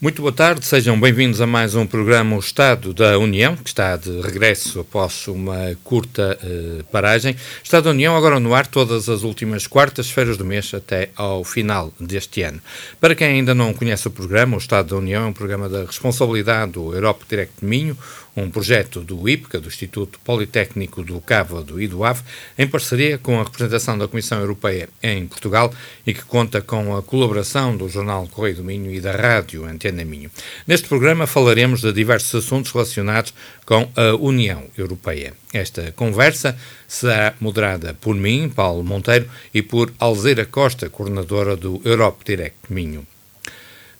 Muito boa tarde, sejam bem-vindos a mais um programa O Estado da União, que está de regresso após uma curta uh, paragem. Estado da União agora no ar todas as últimas quartas-feiras do mês até ao final deste ano. Para quem ainda não conhece o programa, O Estado da União é um programa da responsabilidade do Europe Direct Minho, um projeto do IPCA, do Instituto Politécnico do Cávado e do AVE, em parceria com a representação da Comissão Europeia em Portugal e que conta com a colaboração do Jornal Correio do Minho e da Rádio Antena Minho. Neste programa falaremos de diversos assuntos relacionados com a União Europeia. Esta conversa será moderada por mim, Paulo Monteiro, e por Alzeira Costa, coordenadora do Europe Direct Minho.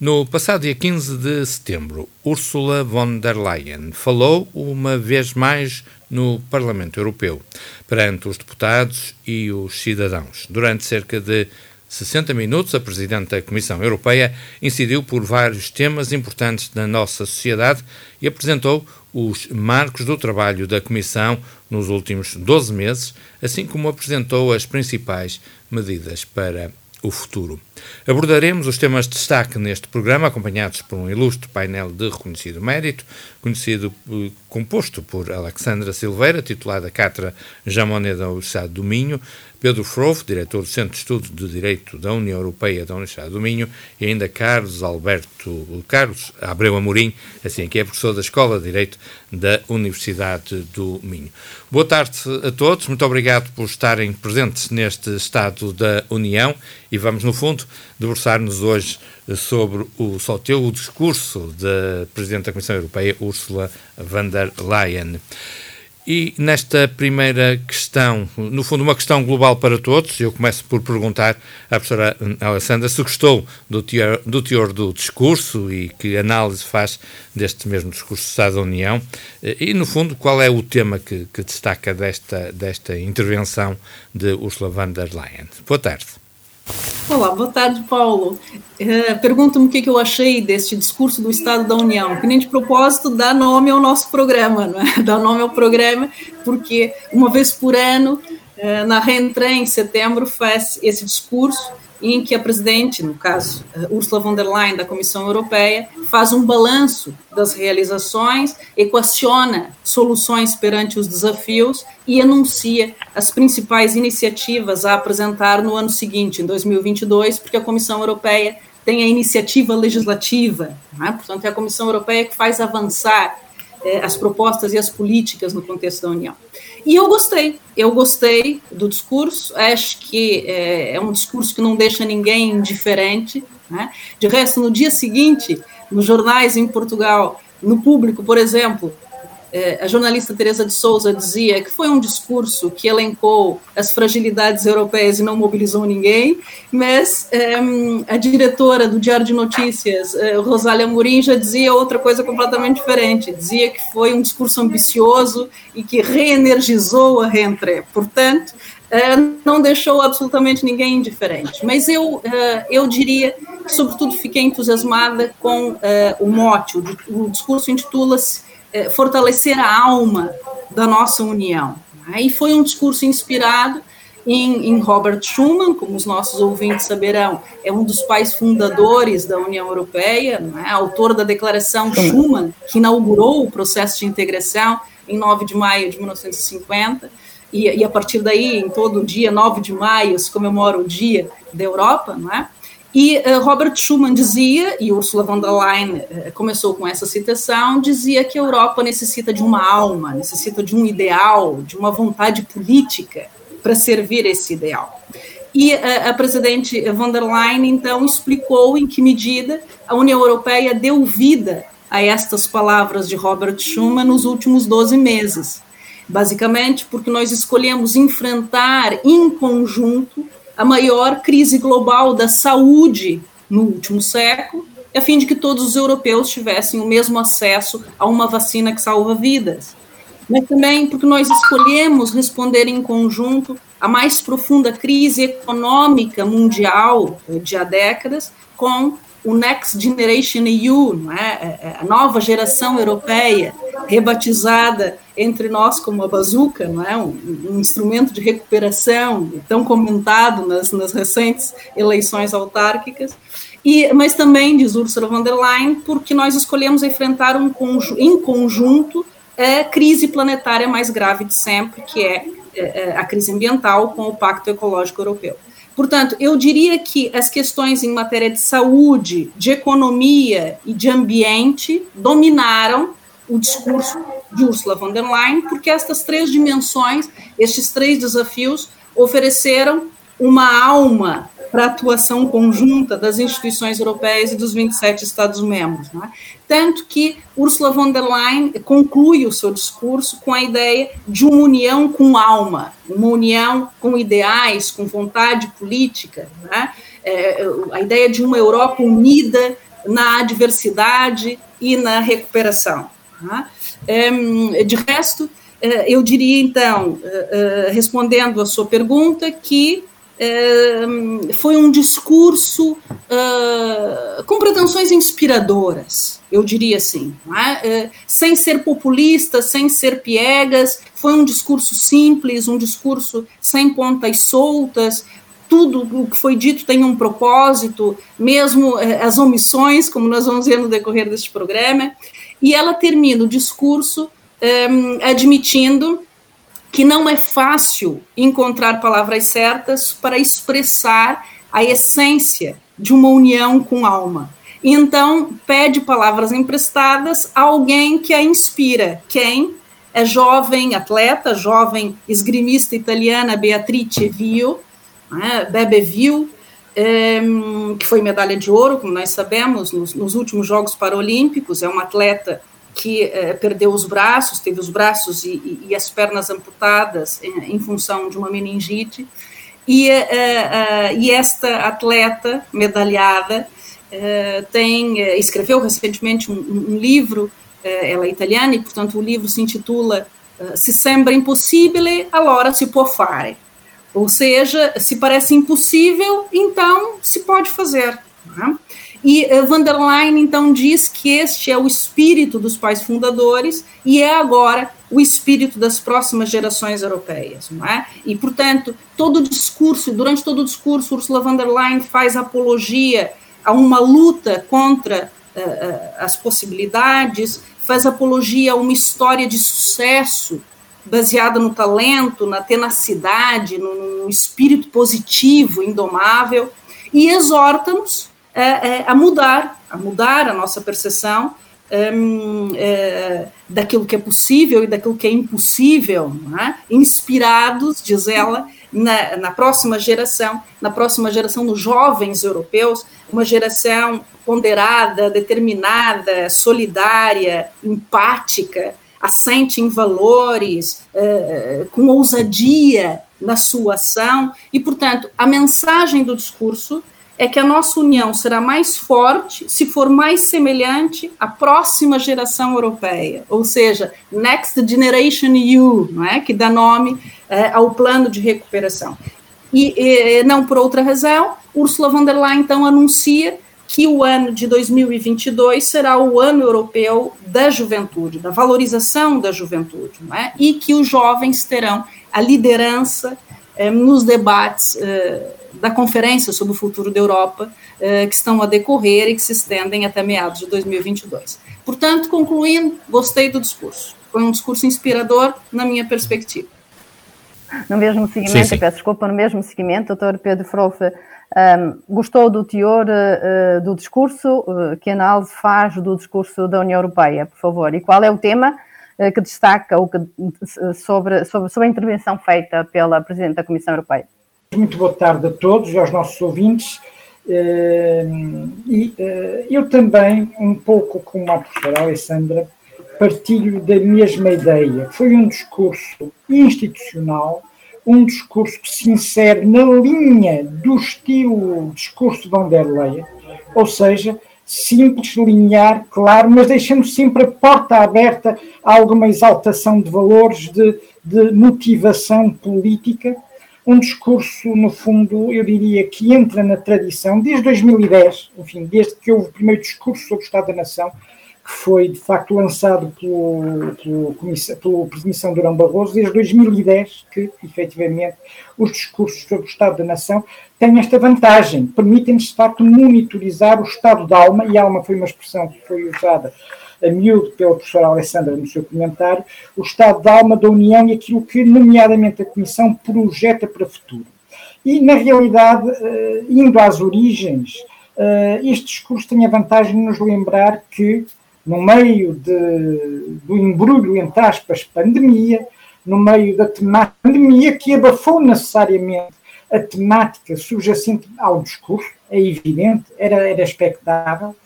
No passado dia 15 de setembro, Ursula von der Leyen falou uma vez mais no Parlamento Europeu, perante os deputados e os cidadãos. Durante cerca de 60 minutos, a Presidente da Comissão Europeia incidiu por vários temas importantes da nossa sociedade e apresentou os marcos do trabalho da Comissão nos últimos 12 meses, assim como apresentou as principais medidas para o futuro. Abordaremos os temas de destaque neste programa, acompanhados por um ilustre painel de reconhecido mérito, conhecido, eh, composto por Alexandra Silveira, titular da Cátedra Jamonet da Universidade do Minho, Pedro Frovo, diretor do Centro de Estudos de Direito da União Europeia da Universidade do Minho, e ainda Carlos Alberto Carlos Abreu Amorim, assim que é professor da Escola de Direito da Universidade do Minho. Boa tarde a todos, muito obrigado por estarem presentes neste Estado da União e vamos, no fundo, debruçar-nos hoje sobre o sorteio, o discurso da Presidente da Comissão Europeia, Ursula von der Leyen. E nesta primeira questão, no fundo, uma questão global para todos, eu começo por perguntar à professora Alessandra se gostou do teor, do teor do discurso e que análise faz deste mesmo discurso do Estado da União e, no fundo, qual é o tema que, que destaca desta, desta intervenção de Ursula von der Leyen. Boa tarde. Olá, boa tarde, Paulo. Uh, Pergunto-me o que, que eu achei deste discurso do Estado da União, que nem de propósito dá nome ao nosso programa, não é? dá nome ao programa, porque uma vez por ano, uh, na reentrée em setembro, faz esse discurso em que a presidente, no caso Ursula von der Leyen, da Comissão Europeia, faz um balanço das realizações, equaciona soluções perante os desafios e anuncia as principais iniciativas a apresentar no ano seguinte, em 2022, porque a Comissão Europeia tem a iniciativa legislativa, né? portanto, é a Comissão Europeia que faz avançar eh, as propostas e as políticas no contexto da União. E eu gostei, eu gostei do discurso, acho que é, é um discurso que não deixa ninguém indiferente. Né? De resto, no dia seguinte, nos jornais em Portugal, no público, por exemplo, a jornalista Teresa de Souza dizia que foi um discurso que elencou as fragilidades europeias e não mobilizou ninguém, mas é, a diretora do Diário de Notícias, é, Rosália Mourim, já dizia outra coisa completamente diferente, dizia que foi um discurso ambicioso e que reenergizou a reentrée. Portanto, é, não deixou absolutamente ninguém indiferente. Mas eu, é, eu diria que, sobretudo, fiquei entusiasmada com é, o mote. O discurso intitula-se é, fortalecer a alma da nossa união. Né? E foi um discurso inspirado em, em, Robert Schuman, como os nossos ouvintes saberão, é um dos pais fundadores da União Europeia, né? autor da Declaração Schuman, que inaugurou o processo de integração em 9 de maio de 1950. E, e a partir daí, em todo dia 9 de maio, se comemora o Dia da Europa, não é? E uh, Robert Schuman dizia, e Ursula von der Leyen uh, começou com essa citação, dizia que a Europa necessita de uma alma, necessita de um ideal, de uma vontade política para servir esse ideal. E uh, a presidente von der Leyen, então, explicou em que medida a União Europeia deu vida a estas palavras de Robert Schuman nos últimos 12 meses. Basicamente, porque nós escolhemos enfrentar em conjunto a maior crise global da saúde no último século, a fim de que todos os europeus tivessem o mesmo acesso a uma vacina que salva vidas. mas também porque nós escolhemos responder em conjunto à mais profunda crise econômica mundial de há décadas com o Next Generation EU, não é? é, é a nova geração europeia, rebatizada entre nós como a bazuca, não é? um, um instrumento de recuperação tão comentado nas, nas recentes eleições autárquicas, e, mas também, diz Ursula von der Leyen, porque nós escolhemos enfrentar um em conjunto a crise planetária mais grave de sempre, que é, é, é a crise ambiental com o Pacto Ecológico Europeu. Portanto, eu diria que as questões em matéria de saúde, de economia e de ambiente dominaram o discurso de Ursula von der Leyen, porque estas três dimensões, estes três desafios, ofereceram uma alma para a atuação conjunta das instituições europeias e dos 27 Estados-membros. É? Tanto que Ursula von der Leyen conclui o seu discurso com a ideia de uma união com alma, uma união com ideais, com vontade política, é? É, a ideia de uma Europa unida na adversidade e na recuperação. É? De resto, é, eu diria então, é, respondendo a sua pergunta, que foi um discurso uh, com pretensões inspiradoras, eu diria assim, é? uh, sem ser populista, sem ser piegas, foi um discurso simples, um discurso sem pontas soltas, tudo o que foi dito tem um propósito, mesmo uh, as omissões, como nós vamos ver no decorrer deste programa, e ela termina o discurso um, admitindo que não é fácil encontrar palavras certas para expressar a essência de uma união com alma. Então, pede palavras emprestadas a alguém que a inspira. Quem? É jovem atleta, jovem esgrimista italiana Beatrice Vio, né, Bebe Vio, é, que foi medalha de ouro, como nós sabemos, nos, nos últimos Jogos Paralímpicos, é uma atleta que eh, perdeu os braços, teve os braços e, e, e as pernas amputadas em, em, função de uma meningite. E, eh, eh, e esta atleta medalhada tem escreveu recentemente um, um livro, ela é italiana e, portanto, o livro se intitula Se sembra impossibile, allora si può fare. Ou seja, se parece impossível, então se pode fazer. Né? E uh, van der Leyen, então, diz que este é o espírito dos pais fundadores e é agora o espírito das próximas gerações europeias, não é? E, portanto, todo o discurso, durante todo o discurso, Ursula von der Leyen faz apologia a uma luta contra uh, as possibilidades, faz apologia a uma história de sucesso baseada no talento, na tenacidade, no, no espírito positivo, indomável, e exorta-nos é, a mudar, a mudar a nossa percepção um, é, daquilo que é possível e daquilo que é impossível, é? inspirados, diz ela, na, na, próxima geração, na próxima geração dos jovens europeus, uma geração ponderada, determinada, solidária, empática, assente em valores, é, com ousadia na sua ação, e, portanto, a mensagem do discurso é que a nossa união será mais forte se for mais semelhante à próxima geração europeia, ou seja, Next Generation EU, não é? que dá nome é, ao plano de recuperação. E, e, não por outra razão, Ursula von der Leyen então anuncia que o ano de 2022 será o ano europeu da juventude, da valorização da juventude, não é? e que os jovens terão a liderança nos debates é, da Conferência sobre o Futuro da Europa, eh, que estão a decorrer e que se estendem até meados de 2022. Portanto, concluindo, gostei do discurso. Foi um discurso inspirador na minha perspectiva. No mesmo seguimento, sim, sim. peço desculpa, no mesmo seguimento, doutor Pedro Frofe, um, gostou do teor uh, do discurso? Uh, que análise faz do discurso da União Europeia, por favor? E qual é o tema que destaca ou que, sobre, sobre, sobre a intervenção feita pela Presidente da Comissão Europeia? Muito boa tarde a todos e aos nossos ouvintes. Eh, e eh, eu também, um pouco como a professora Alessandra, partilho da mesma ideia. Foi um discurso institucional, um discurso que se insere na linha do estilo discurso de von der Leyen, ou seja, simples, linear, claro, mas deixando sempre a porta aberta a alguma exaltação de valores, de, de motivação política. Um discurso, no fundo, eu diria que entra na tradição desde 2010, enfim, desde que houve o primeiro discurso sobre o Estado da Nação, foi de facto lançado pelo, pelo, pelo Presidente Durão Barroso, desde 2010, que efetivamente os discursos sobre o Estado da Nação têm esta vantagem, permitem-nos de facto monitorizar o estado da alma, e alma foi uma expressão que foi usada a miúdo pela professora Alessandra no seu comentário, o estado da alma da União e aquilo que, nomeadamente, a Comissão projeta para o futuro. E, na realidade, eh, indo às origens, eh, este discurso tem a vantagem de nos lembrar que no meio de, do embrulho, entre aspas, pandemia, no meio da temática pandemia que abafou necessariamente a temática subjacente ao discurso, é evidente, era, era expectável.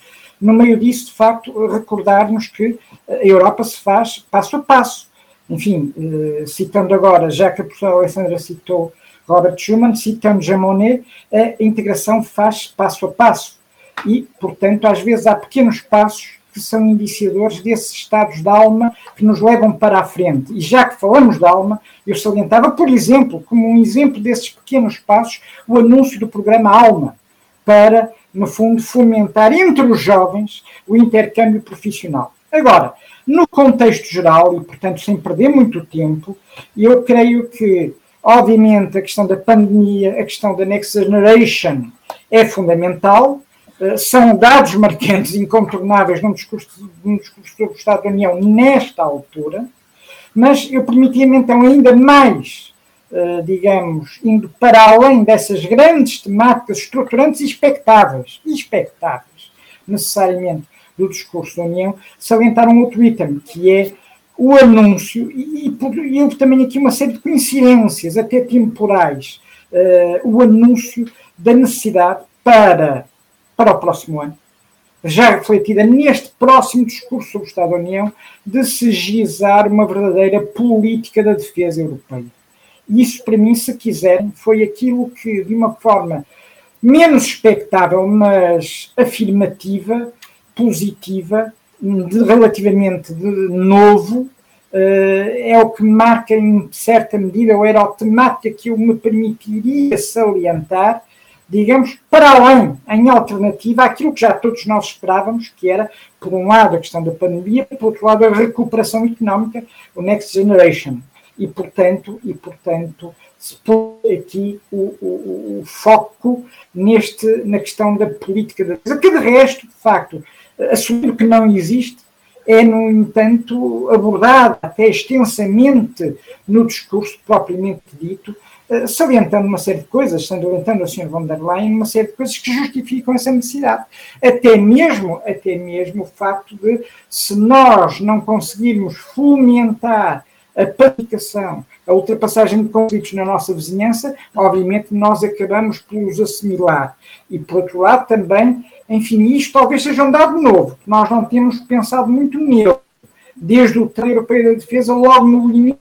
No meio disso, de facto, recordarmos que a Europa se faz passo a passo. Enfim, eh, citando agora, já que a professora Alessandra citou Robert Schuman, citando Jean Monnet, a integração faz passo a passo. E, portanto, às vezes há pequenos passos que são indiciadores desses estados de alma que nos levam para a frente. E já que falamos de alma, eu salientava, por exemplo, como um exemplo desses pequenos passos, o anúncio do programa Alma, para, no fundo, fomentar entre os jovens o intercâmbio profissional. Agora, no contexto geral, e portanto sem perder muito tempo, eu creio que, obviamente, a questão da pandemia, a questão da Next Generation é fundamental, são dados marcantes, incontornáveis num discurso, num discurso sobre o Estado da União nesta altura, mas eu permitia-me então ainda mais, eh, digamos, indo para além dessas grandes temáticas estruturantes e expectáveis, expectáveis, necessariamente, do discurso da União, salientar um outro item, que é o anúncio, e, e houve também aqui uma série de coincidências, até temporais, uh, o anúncio da necessidade para para o próximo ano, já refletida neste próximo discurso sobre o Estado da União, de se gizar uma verdadeira política da defesa europeia. Isso, para mim, se quiserem, foi aquilo que, de uma forma menos expectável, mas afirmativa, positiva, de, relativamente de novo, Uh, é o que marca em certa medida, ou era a temática que eu me permitiria salientar digamos, para além, em alternativa, àquilo que já todos nós esperávamos, que era, por um lado, a questão da pandemia, por outro lado, a recuperação económica, o Next Generation. E, portanto, e, portanto se põe aqui o, o, o, foco neste, na questão da política da defesa, que de resto, de facto, assumir que não existe, é, no entanto, abordada até extensamente no discurso propriamente dito, salientando uma série de coisas, salientando a Sra. von der Leyen uma série de coisas que justificam essa necessidade. Até mesmo, até mesmo o facto de, se nós não conseguirmos fomentar a pacificação, a ultrapassagem de conflitos na nossa vizinhança, obviamente nós acabamos por os assimilar. E, por outro lado, também, enfim, isto talvez seja um dado novo, que nós não temos pensado muito nele, desde o Treino Europeu da Defesa, logo no limite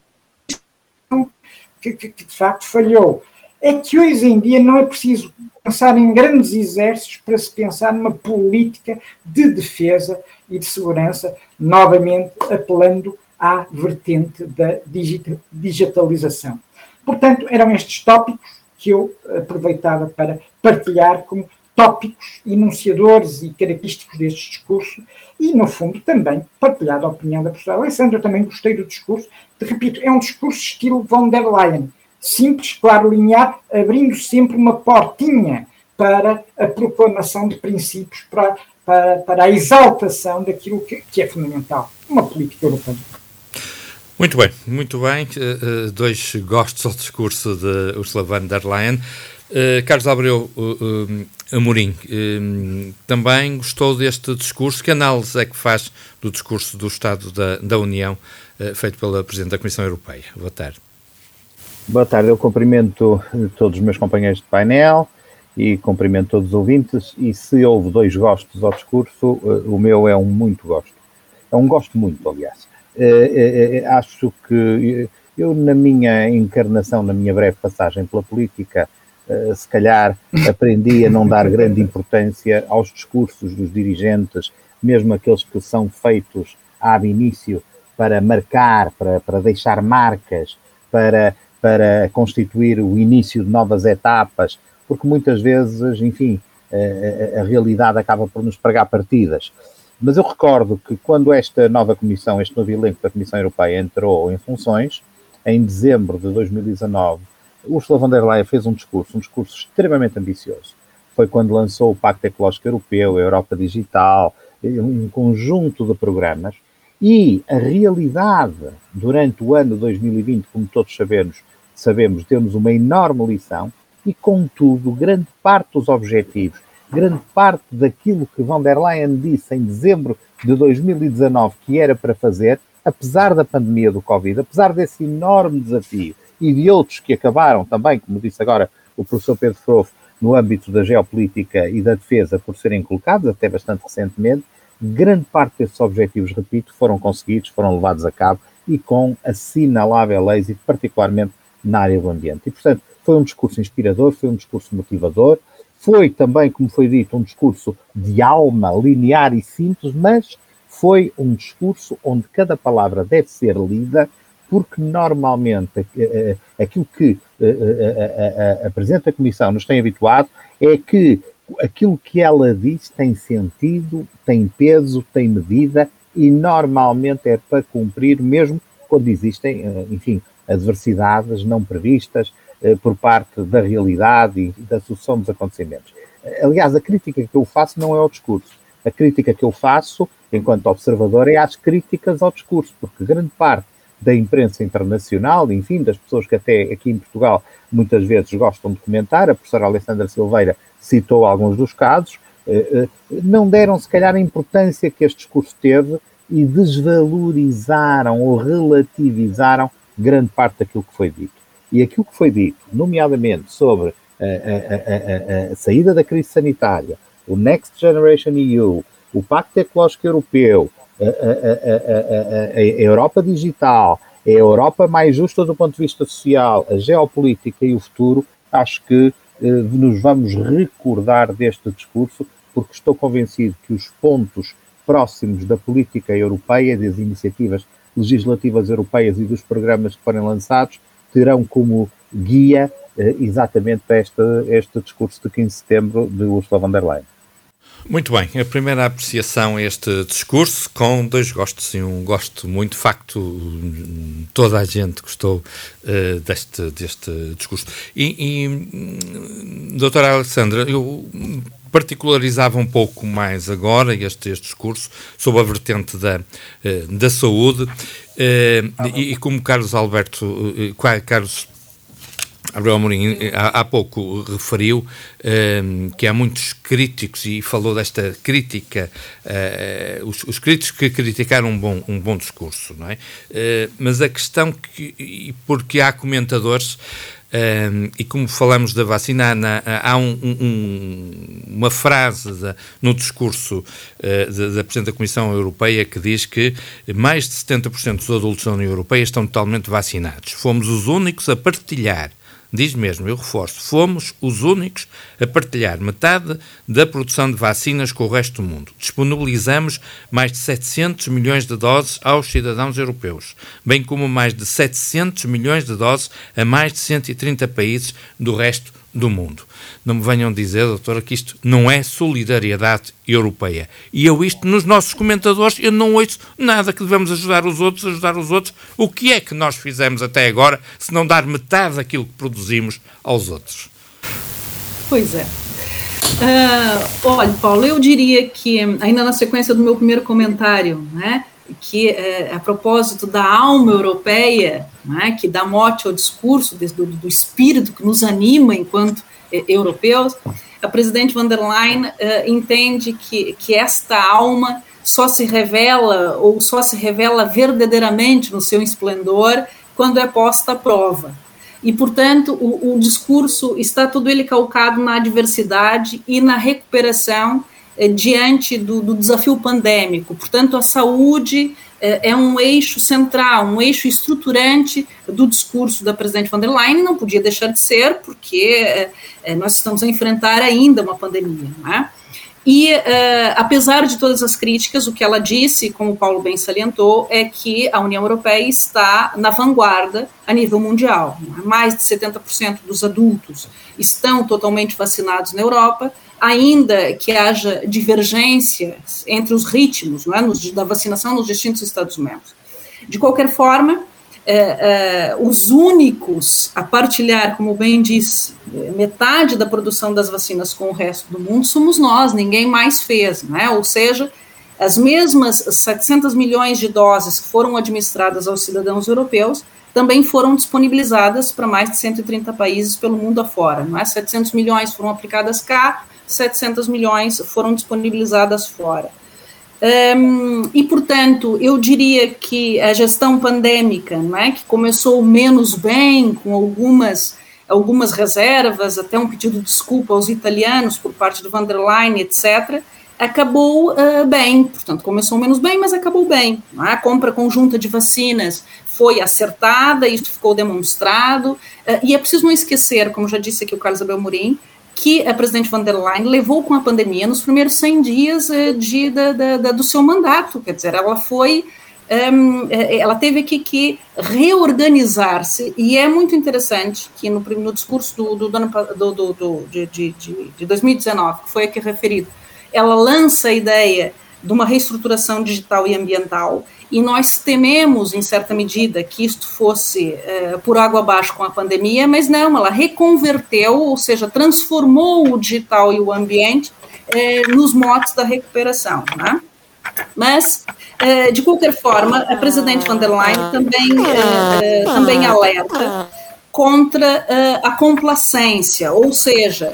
que, que, que de facto falhou. É que hoje em dia não é preciso pensar em grandes exércitos para se pensar numa política de defesa e de segurança, novamente apelando à vertente da digitalização. Portanto, eram estes tópicos que eu aproveitava para partilhar como tópicos enunciadores e característicos deste discurso e, no fundo, também partilhar a opinião da professora Alessandra. Eu também gostei do discurso. Te repito, é um discurso estilo von der Leyen. Simples, claro, linear, abrindo sempre uma portinha para a proclamação de princípios, para, para, para a exaltação daquilo que, que é fundamental, uma política europeia. Muito bem, muito bem. Uh, dois gostos ao discurso de Ursula von der Leyen. Uh, Carlos Abreu Amorim, também gostou deste discurso. Que análise é que faz do discurso do Estado da, da União feito pela Presidente da Comissão Europeia? Boa tarde. Boa tarde, eu cumprimento todos os meus companheiros de painel e cumprimento todos os ouvintes. E se houve dois gostos ao discurso, o meu é um muito gosto. É um gosto muito, aliás. acho que eu, na minha encarnação, na minha breve passagem pela política, se calhar aprendi a não dar grande importância aos discursos dos dirigentes, mesmo aqueles que são feitos ab início para marcar, para, para deixar marcas, para, para constituir o início de novas etapas, porque muitas vezes, enfim, a, a, a realidade acaba por nos pregar partidas. Mas eu recordo que quando esta nova comissão, este novo elenco da Comissão Europeia entrou em funções, em dezembro de 2019, Ursula von der Leyen fez um discurso, um discurso extremamente ambicioso. Foi quando lançou o Pacto Ecológico Europeu, a Europa Digital, um conjunto de programas. E a realidade durante o ano 2020, como todos sabemos, sabemos, temos uma enorme lição e, contudo, grande parte dos objetivos, grande parte daquilo que von der Leyen disse em dezembro de 2019 que era para fazer, apesar da pandemia do Covid, apesar desse enorme desafio e de outros que acabaram também, como disse agora o professor Pedro Frofo, no âmbito da geopolítica e da defesa por serem colocados, até bastante recentemente, grande parte desses objetivos, repito, foram conseguidos, foram levados a cabo e com assinalável êxito, particularmente na área do ambiente. E, portanto, foi um discurso inspirador, foi um discurso motivador, foi também, como foi dito, um discurso de alma, linear e simples, mas foi um discurso onde cada palavra deve ser lida, porque normalmente eh, eh, aquilo que eh, a Presidente da Comissão nos tem habituado é que aquilo que ela diz tem sentido, tem peso, tem medida e normalmente é para cumprir, mesmo quando existem, enfim, adversidades não previstas, eh, por parte da realidade e da sucessão dos acontecimentos. Aliás, a crítica que eu faço não é ao discurso. A crítica que eu faço, enquanto observador, é às críticas ao discurso, porque grande parte da imprensa internacional, enfim, das pessoas que até aqui em Portugal muitas vezes gostam de comentar, a professora Alessandra Silveira citou alguns dos casos, eh, eh, não deram se calhar a importância que este discurso teve e desvalorizaram ou relativizaram grande parte daquilo que foi dito. E aquilo que foi dito, nomeadamente sobre a, a, a, a saída da crise sanitária, o Next Generation EU, o Pacto Ecológico Europeu, a, Europa digital, a Europa mais justa do ponto de vista social, a geopolítica e o futuro, acho que eh, nos vamos recordar deste discurso, porque estou convencido que os pontos próximos da política europeia, das iniciativas legislativas europeias e dos programas que forem lançados, terão como guia eh, exatamente este, este discurso de 15 de setembro de Ursula von der Leyen. Muito bem, a primeira apreciação a este discurso, com dois gostos e um gosto muito, de facto, toda a gente gostou uh, deste, deste discurso. E, e hum, doutora Alessandra, eu particularizava um pouco mais agora este, este discurso sobre a vertente da, uh, da saúde uh, e, e, como Carlos Alberto, Carlos Gabriel Amorim há, pouco referiu um, que há muitos críticos e falou desta crítica, uh, os, os, críticos que criticaram um bom, um bom discurso, não é? Uh, mas a questão que, porque há comentadores um, e como falamos da vacina, na, há um, um, uma frase da, no discurso uh, da, da Presidente da Comissão Europeia que diz que mais de 70% dos adultos da União Europeia estão totalmente vacinados. Fomos os únicos a partilhar diz mesmo, eu reforço, fomos os únicos a partilhar metade da produção de vacinas com o resto do mundo. Disponibilizamos mais de 700 milhões de doses aos cidadãos europeus, bem como mais de 700 milhões de doses a mais de 130 países do resto do mundo. Não me venham dizer, doutora, que isto não é solidariedade europeia. E eu isto, nos nossos comentadores, eu não ouço nada que devemos ajudar os outros, ajudar os outros. O que é que nós fizemos até agora, se não dar metade daquilo que produzimos aos outros? Pois é. Uh, olha, Paulo, eu diria que, ainda na sequência do meu primeiro comentário, né, que é, a propósito da alma europeia, né, que dá mote ao discurso do, do espírito que nos anima enquanto europeus, a presidente von der Leyen uh, entende que, que esta alma só se revela ou só se revela verdadeiramente no seu esplendor quando é posta à prova. E, portanto, o, o discurso está todo ele calcado na adversidade e na recuperação eh, diante do, do, desafio pandêmico. Portanto, a saúde é, é um eixo central, um eixo estruturante do discurso da presidente von der Leyen, não podia deixar de ser, porque é, nós estamos a enfrentar ainda uma pandemia. Não é? E, apesar de todas as críticas, o que ela disse, como o Paulo bem salientou, é que a União Europeia está na vanguarda a nível mundial. Mais de 70% dos adultos estão totalmente vacinados na Europa, ainda que haja divergências entre os ritmos é, nos, da vacinação nos distintos Estados-membros. De qualquer forma, é, é, os únicos a partilhar, como bem disse, metade da produção das vacinas com o resto do mundo somos nós, ninguém mais fez, né? ou seja, as mesmas 700 milhões de doses que foram administradas aos cidadãos europeus também foram disponibilizadas para mais de 130 países pelo mundo afora. Não é? 700 milhões foram aplicadas cá, 700 milhões foram disponibilizadas fora. Um, e, portanto, eu diria que a gestão pandêmica, não é, que começou menos bem, com algumas, algumas reservas, até um pedido de desculpa aos italianos por parte do van der Leyen, etc., acabou uh, bem. Portanto, começou menos bem, mas acabou bem. É? A compra conjunta de vacinas foi acertada, isso ficou demonstrado. Uh, e é preciso não esquecer, como já disse aqui o Carlos Abel Morim, que a presidente von der Leyen levou com a pandemia nos primeiros 100 dias eh, de, da, da, da, do seu mandato. Quer dizer, ela foi. Um, eh, ela teve que, que reorganizar-se, e é muito interessante que no, no discurso do, do, do, do, do de, de, de 2019, que foi aqui referido, ela lança a ideia de uma reestruturação digital e ambiental, e nós tememos, em certa medida, que isto fosse é, por água abaixo com a pandemia, mas não, ela reconverteu, ou seja, transformou o digital e o ambiente é, nos motos da recuperação. Né? Mas, é, de qualquer forma, a presidente von der Leyen também, também alerta contra a complacência, ou seja,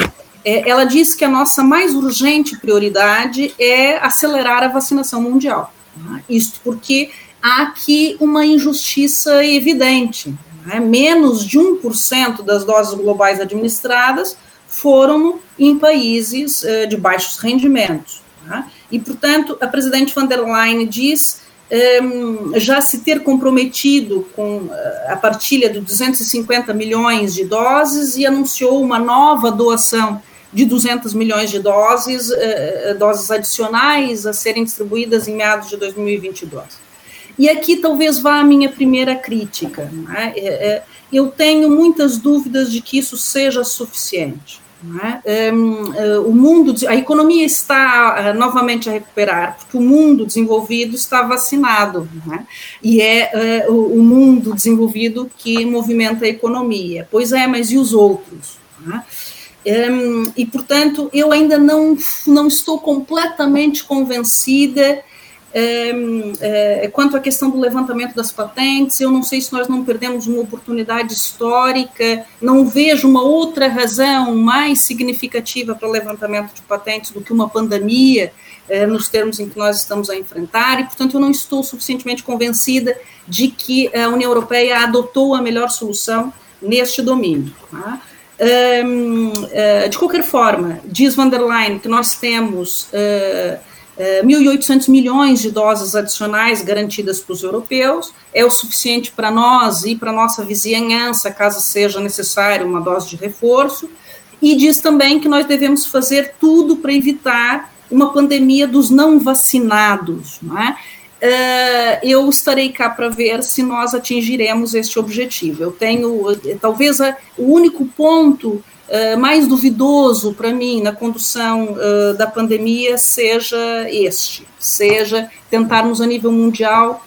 ela diz que a nossa mais urgente prioridade é acelerar a vacinação mundial. Isto porque há aqui uma injustiça evidente. Né? Menos de 1% das doses globais administradas foram em países uh, de baixos rendimentos. Né? E, portanto, a presidente van der Leyen diz ehm, já se ter comprometido com eh, a partilha de 250 milhões de doses e anunciou uma nova doação de 200 milhões de doses, eh, eh, doses adicionais a serem distribuídas em meados de 2022. E aqui talvez vá a minha primeira crítica. Né? Eu tenho muitas dúvidas de que isso seja suficiente. É? Um, o mundo, a economia está novamente a recuperar, porque o mundo desenvolvido está vacinado, e é o, mundo desenvolvido que movimenta a economia. Pois é, mas e os outros? Um, e, portanto, eu ainda não, não estou completamente convencida um, eh, quanto à questão do levantamento das patentes. Eu não sei se nós não perdemos uma oportunidade histórica, não vejo uma outra razão mais significativa para o levantamento de patentes do que uma pandemia, uh, nos termos em que nós estamos a enfrentar, e, portanto, eu não estou suficientemente convencida de que a União Europeia adotou a melhor solução neste domínio. Tá? Um, uh, eh, de qualquer forma, diz van der Leyen que nós temos uh, uh, 1.800 milhões de doses adicionais garantidas para os europeus, é o suficiente para nós e para nossa vizinhança, caso seja necessário uma dose de reforço, e diz também que nós devemos fazer tudo para evitar uma pandemia dos não vacinados, não é? Uh, eu estarei cá para ver se nós atingiremos este objetivo. Eu tenho, talvez, a, o único ponto mais duvidoso para mim na condução da pandemia seja este: seja tentarmos a nível mundial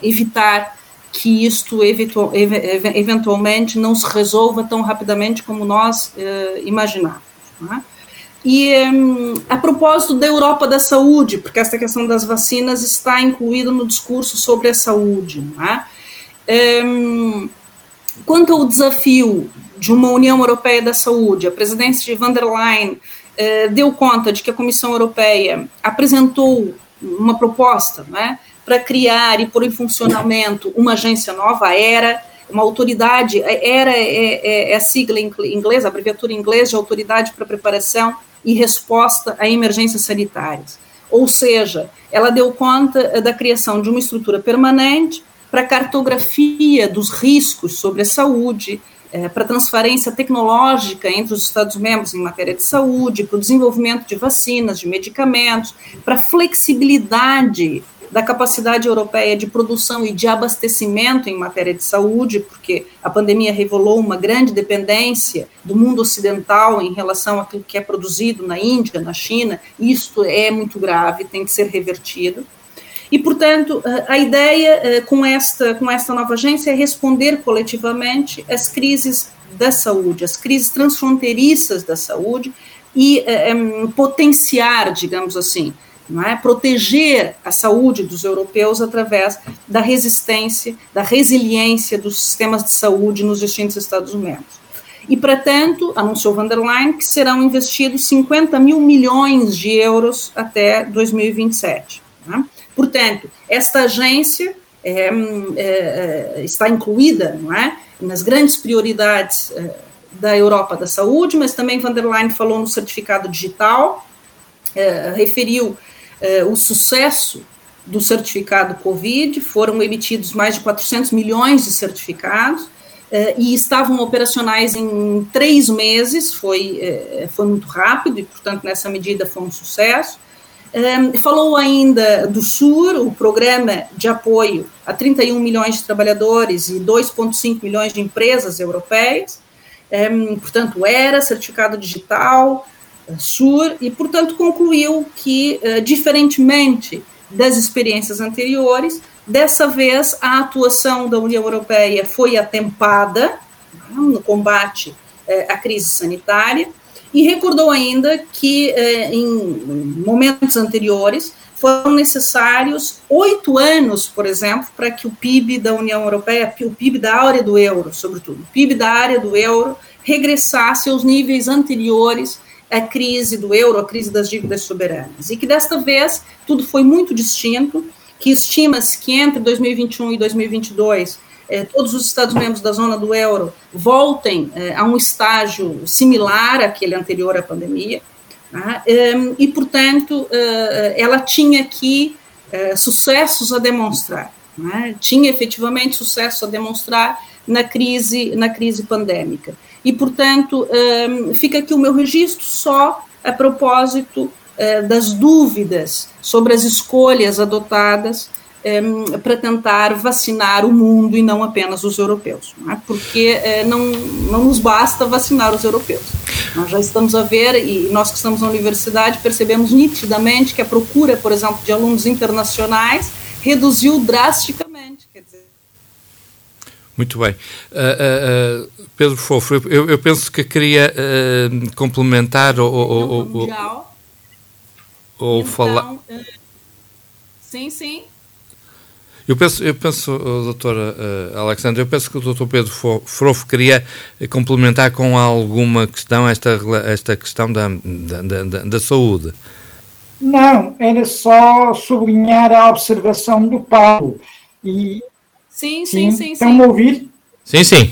evitar que isto eventual, eventualmente não se resolva tão rapidamente como nós imaginávamos. Não é? E um, a propósito da Europa da saúde, porque essa questão das vacinas está incluída no discurso sobre a saúde. É? Um, quanto ao desafio de uma União Europeia da Saúde, a presidência de van der Leyen eh, deu conta de que a Comissão Europeia apresentou uma proposta né, para criar e pôr em funcionamento uma agência nova, a ERA, uma autoridade, ERA é, é, é a sigla inglesa, a abreviatura inglesa de Autoridade para Preparação e resposta a emergências sanitárias. Ou seja, ela deu conta da criação de uma estrutura permanente para cartografia dos riscos sobre a saúde, é, para transferência tecnológica entre os Estados-membros em matéria de saúde, para o desenvolvimento de vacinas, de medicamentos, para flexibilidade da capacidade europeia de produção e de abastecimento em matéria de saúde, porque a pandemia revelou uma grande dependência do mundo ocidental em relação àquilo que é produzido na Índia, na China. Isto é muito grave, tem que ser revertido. E, portanto, a ideia com esta, com esta nova agência é responder coletivamente às crises da saúde, às crises transfronteiriças da saúde e um, potenciar, digamos assim, é? proteger a saúde dos europeus através da resistência, da resiliência dos sistemas de saúde nos distintos Estados-membros. E, portanto, anunciou van der Leyen que serão investidos 50 mil milhões de euros até 2027. Né? Portanto, esta agência é, é, está incluída é, nas grandes prioridades é, da Europa da saúde, mas também van der Leyen falou no certificado digital, é, referiu é, o sucesso do certificado Covid, foram emitidos mais de 400 milhões de certificados, é, e estavam operacionais em três meses, foi, foi muito rápido, e, portanto, nessa medida foi um sucesso. Falou ainda do SUR, o programa de apoio a 31 milhões de trabalhadores e 2,5 milhões de empresas europeias, portanto, era certificado digital, SUR, e, portanto, concluiu que, uh, diferentemente das experiências anteriores, dessa vez a atuação da União Europeia foi atempada né, no combate uh, à crise sanitária e recordou ainda que eh, em momentos anteriores foram necessários oito anos, por exemplo, para que o PIB da União Europeia, o PIB da área do euro, sobretudo, o PIB da área do euro regressasse aos níveis anteriores à crise do euro, à crise das dívidas soberanas. E que desta vez tudo foi muito distinto, que estima-se que entre 2021 e 2022 eh, todos os Estados-membros da zona do euro voltem eh, a um estágio similar àquele anterior à pandemia? Ehm, e, portanto, eh, ela tinha aqui sucessos a demonstrar, né? tinha efetivamente sucesso a demonstrar na crise, na crise pandêmica. E, portanto, ehm, fica aqui o meu registro só a propósito das dúvidas sobre as escolhas adotadas um, para tentar vacinar o mundo e não apenas os europeus, não é? porque uh, não, não nos basta vacinar os europeus. Nós já estamos a ver, e nós que estamos na universidade percebemos nitidamente que a procura, por exemplo, de alunos internacionais reduziu drasticamente. Muito bem. Uh, uh, uh, Pedro Fofo, eu, eu, penso que queria complementar ou, ou, ou, ou então, falar. sim, sim. Eu penso, eu penso doutora uh, Alexandre, eu penso que o doutor Pedro Frofo queria complementar com alguma questão esta, esta questão da, da, da, da saúde. Não, era só sublinhar a observação do Paulo. E, sim, sim, sim. sim Estão-me a ouvir? Sim, sim.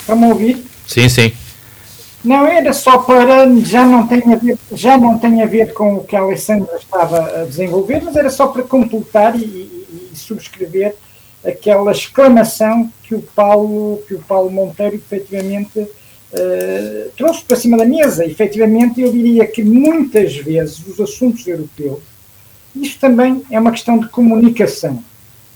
Estão-me a ouvir? Sim, sim. Não, era só para, já não tem a ver, já não tem a ver com o que a Alessandra estava a desenvolver, mas era só para completar e, e subscrever aquela exclamação que o Paulo, que o Paulo Monteiro efetivamente uh, trouxe para cima da mesa. Efetivamente, eu diria que muitas vezes os assuntos europeus, isto também é uma questão de comunicação,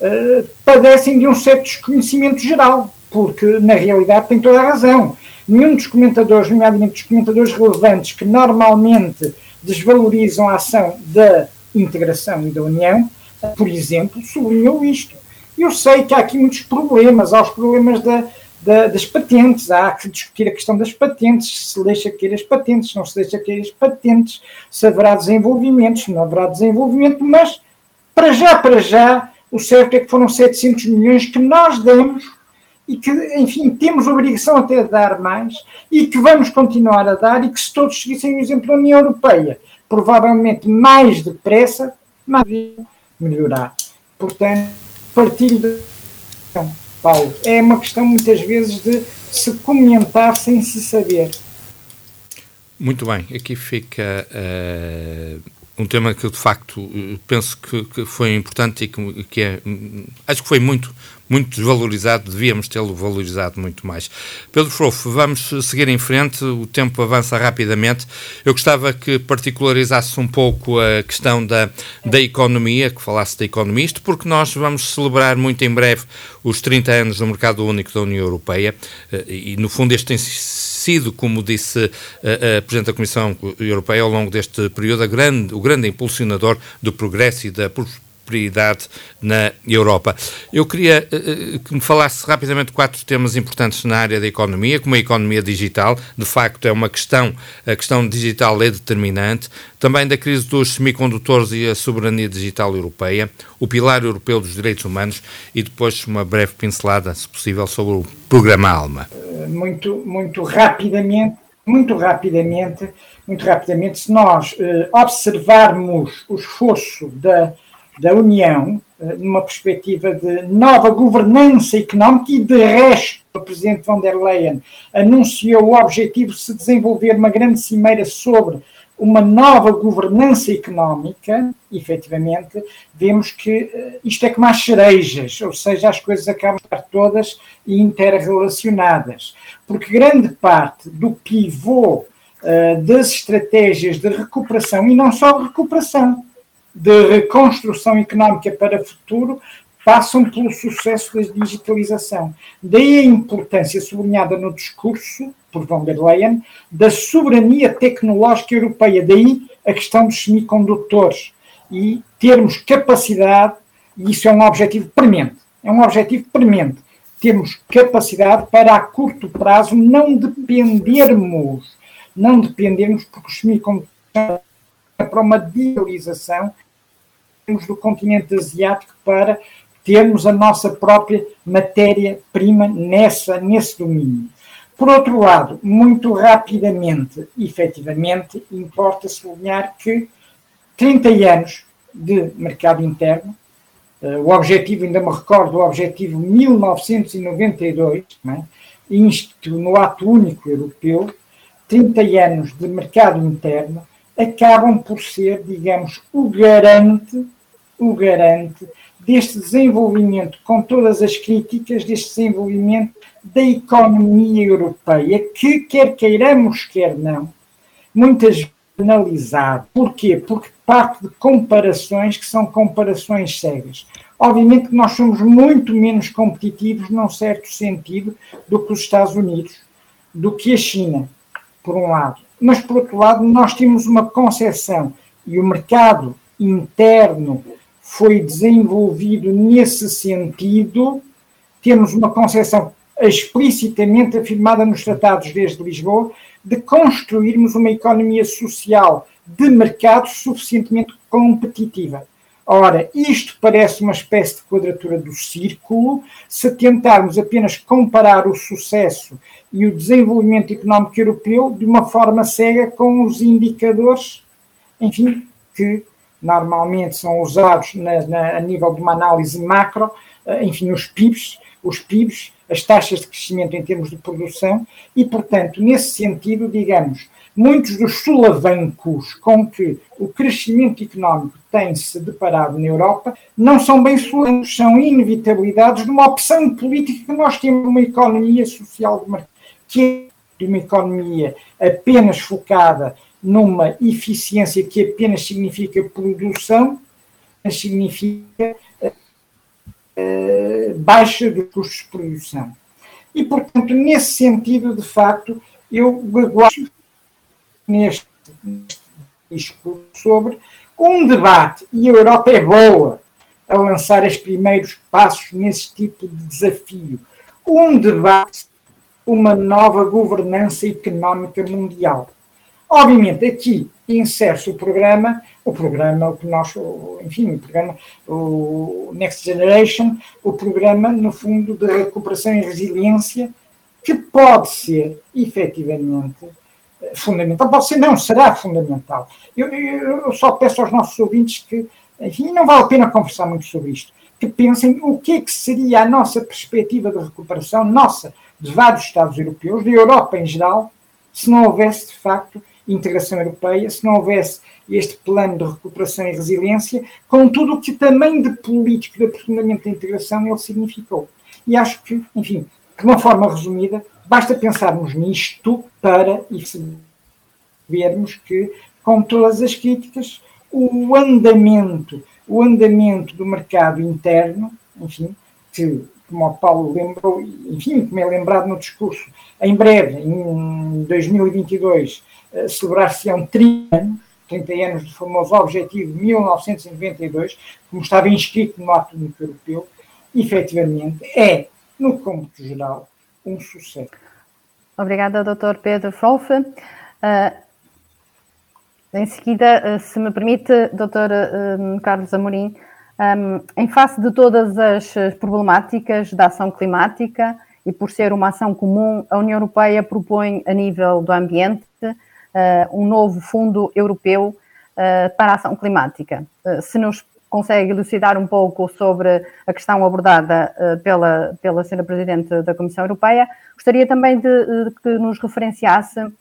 uh, padecem de um certo desconhecimento geral, porque na realidade tem toda a razão. Nenhum dos comentadores, nomeadamente dos comentadores relevantes, que normalmente desvalorizam a ação da integração e da União, por exemplo, sublinhou isto. Eu sei que há aqui muitos problemas, há os problemas da, da, das patentes, há que discutir a questão das patentes, se deixa cair as patentes, se não se deixa cair as patentes, se haverá desenvolvimento, se não haverá desenvolvimento, mas para já, para já, o certo é que foram 700 milhões que nós demos e que, enfim, temos obrigação até de dar mais e que vamos continuar a dar e que se todos seguissem o exemplo da União Europeia, provavelmente mais depressa, mais melhorar. Portanto, partilho de Paulo. É uma questão muitas vezes de se comentar sem se saber. Muito bem, aqui fica uh, um tema que de facto penso que, que foi importante e que, que, é acho que foi muito muito desvalorizado, devíamos tê-lo valorizado muito mais. Pedro Frofo, vamos seguir em frente, o tempo avança rapidamente. Eu gostava que particularizasse um pouco a questão da, da economia, que falasse da economia, isto porque nós vamos celebrar muito em breve os 30 anos do mercado único da União Europeia eh, e, no fundo, este tem sido, como disse a, a Presidente da Comissão Europeia ao longo deste período, grande, o grande impulsionador do progresso e da prosperidade na Europa. Eu queria uh, que me falasse rapidamente quatro temas importantes na área da economia, como a economia digital, de facto é uma questão, a questão digital é determinante, também da crise dos semicondutores e a soberania digital europeia, o pilar europeu dos direitos humanos e depois uma breve pincelada, se possível, sobre o programa ALMA. Muito, muito rapidamente, muito rapidamente, muito rapidamente, se nós eh, observarmos o esforço da, da União eh, numa perspectiva de nova governança económica e de resto o Presidente von der Leyen anunciou o objetivo de se desenvolver uma grande cimeira sobre uma nova governança económica, efetivamente, vemos que eh, isto é como as cerejas, ou seja, as coisas acabam de estar todas interrelacionadas, porque grande parte do pivô uh, das estratégias de recuperação, e não só recuperação, de reconstrução económica para o futuro, passam pelo sucesso da digitalização. Daí a importância sublinhada no discurso, por von der Leyen, da soberania tecnológica europeia. Daí a questão dos semicondutores. E termos capacidade, e isso é um objetivo premente, é um objetivo premente, termos capacidade para a curto prazo não dependermos, não dependermos, porque os semicondutores para uma digitalização do continente asiático para termos a nossa própria matéria-prima nessa, nesse domínio. Por outro lado, muito rapidamente, efetivamente, importa sublinhar que 30 anos de mercado interno, uh, o objetivo, ainda me recordo, o objetivo 1992, é? no ato único europeu, 30 anos de mercado interno acabam por ser, digamos, o garante, o garante deste desenvolvimento, com todas as críticas, deste desenvolvimento da economia europeia, que quer queiramos, quer não, muitas vezes analisado. Porquê? Porque parte de comparações que são comparações cegas. Obviamente que nós somos muito menos competitivos, num certo sentido, do que os Estados Unidos, do que a China, por um lado. Mas, por outro lado, nós temos uma concepção e o mercado interno foi desenvolvido nesse sentido, temos uma concepção explicitamente afirmada nos tratados desde Lisboa de construirmos uma economia social de mercado suficientemente competitiva. Ora, isto parece uma espécie de quadratura do círculo se tentarmos apenas comparar o sucesso e o desenvolvimento económico europeu de uma forma cega com os indicadores, enfim, que normalmente são usados na, na, a nível de uma análise macro, eh, enfim, os PIBs, os PIBs, as taxas de crescimento em termos de produção, e, portanto, nesse sentido, digamos, muitos dos solavancos com que o crescimento económico tem se deparado na Europa não são bem solavancos, são inevitabilidades de uma opção política que nós temos uma economia social de mercado, que é de uma economia apenas focada numa eficiência que apenas significa produção, significa uh, baixa dos custos de produção. E, portanto, nesse sentido, de facto, eu gosto neste, neste discurso sobre um debate, e a Europa é boa a lançar os primeiros passos nesse tipo de desafio, um debate, uma nova governança económica mundial Obviamente, aqui insere-se o programa, o programa, o que nós, enfim, o programa, o Next Generation, o programa, no fundo, de recuperação e resiliência, que pode ser, efetivamente, fundamental. Pode ser, não, será fundamental. Eu, eu só peço aos nossos ouvintes que, enfim, não vale a pena conversar muito sobre isto, que pensem o que é que seria a nossa perspectiva de recuperação, nossa, de vários Estados europeus, da Europa em geral, se não houvesse, de facto, integração europeia, se não houvesse este plano de recuperação e resiliência, com tudo o que também de político de aprofundamento da integração ele significou. E acho que, enfim, de uma forma resumida, basta pensarmos nisto para vermos que, com todas as críticas, o andamento, o andamento do mercado interno, enfim, que, como o Paulo lembrou, enfim, como é lembrado no discurso, em breve, em 2022, eh, celebrar-se-ão 30 anos, 30 anos do famoso Objetivo 1992, como estava inscrito no Ato Único Europeu, efetivamente é, no cômputo geral, um sucesso. Obrigada, Dr. Pedro Frolfe. Uh, em seguida, uh, se me permite, Dr. Carlos Amorim, em face de todas as problemáticas da ação climática e por ser uma ação comum, a União Europeia propõe, a nível do ambiente, um novo Fundo Europeu para a Ação Climática. se nos consegue elucidar um pouco sobre a questão abordada uh, pela, pela Sra. Presidente da Comissão Europeia. Gostaria também de, de que nos referenciasse uh,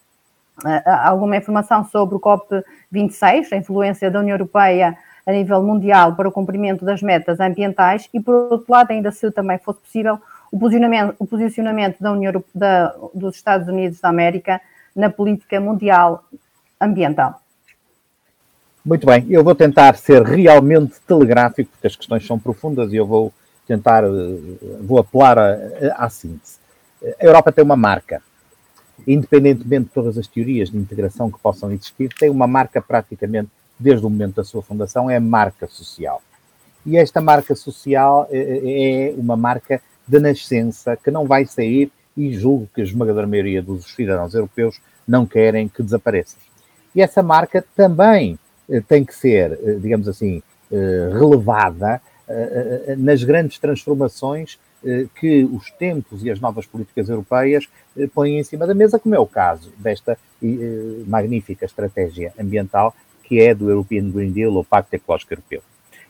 alguma informação sobre o COP26, a influência da União Europeia a nível mundial para o cumprimento das metas ambientais e, por outro lado, ainda se também fosse possível, o posicionamento, o posicionamento da União, da, dos Estados Unidos da América na política mundial ambiental. Muito bem, eu vou tentar ser realmente telegráfico, porque as questões são profundas e eu vou tentar, eh, vou apelar à síntese. A Europa tem uma marca, independentemente de todas as teorias de integração que possam existir, tem uma marca praticamente desde o momento da sua fundação, é marca social. E esta marca social eh, eh, é uma marca de nascença que não vai sair e julgo que a esmagadora maioria dos cidadãos europeus não querem que desapareça. E essa marca também eh, tem que ser, eh, digamos assim, eh, relevada nas grandes transformações que os tempos e as novas políticas europeias põem em cima da mesa, como é o caso desta magnífica estratégia ambiental que é do European Green Deal ou Pacto Ecológico Europeu.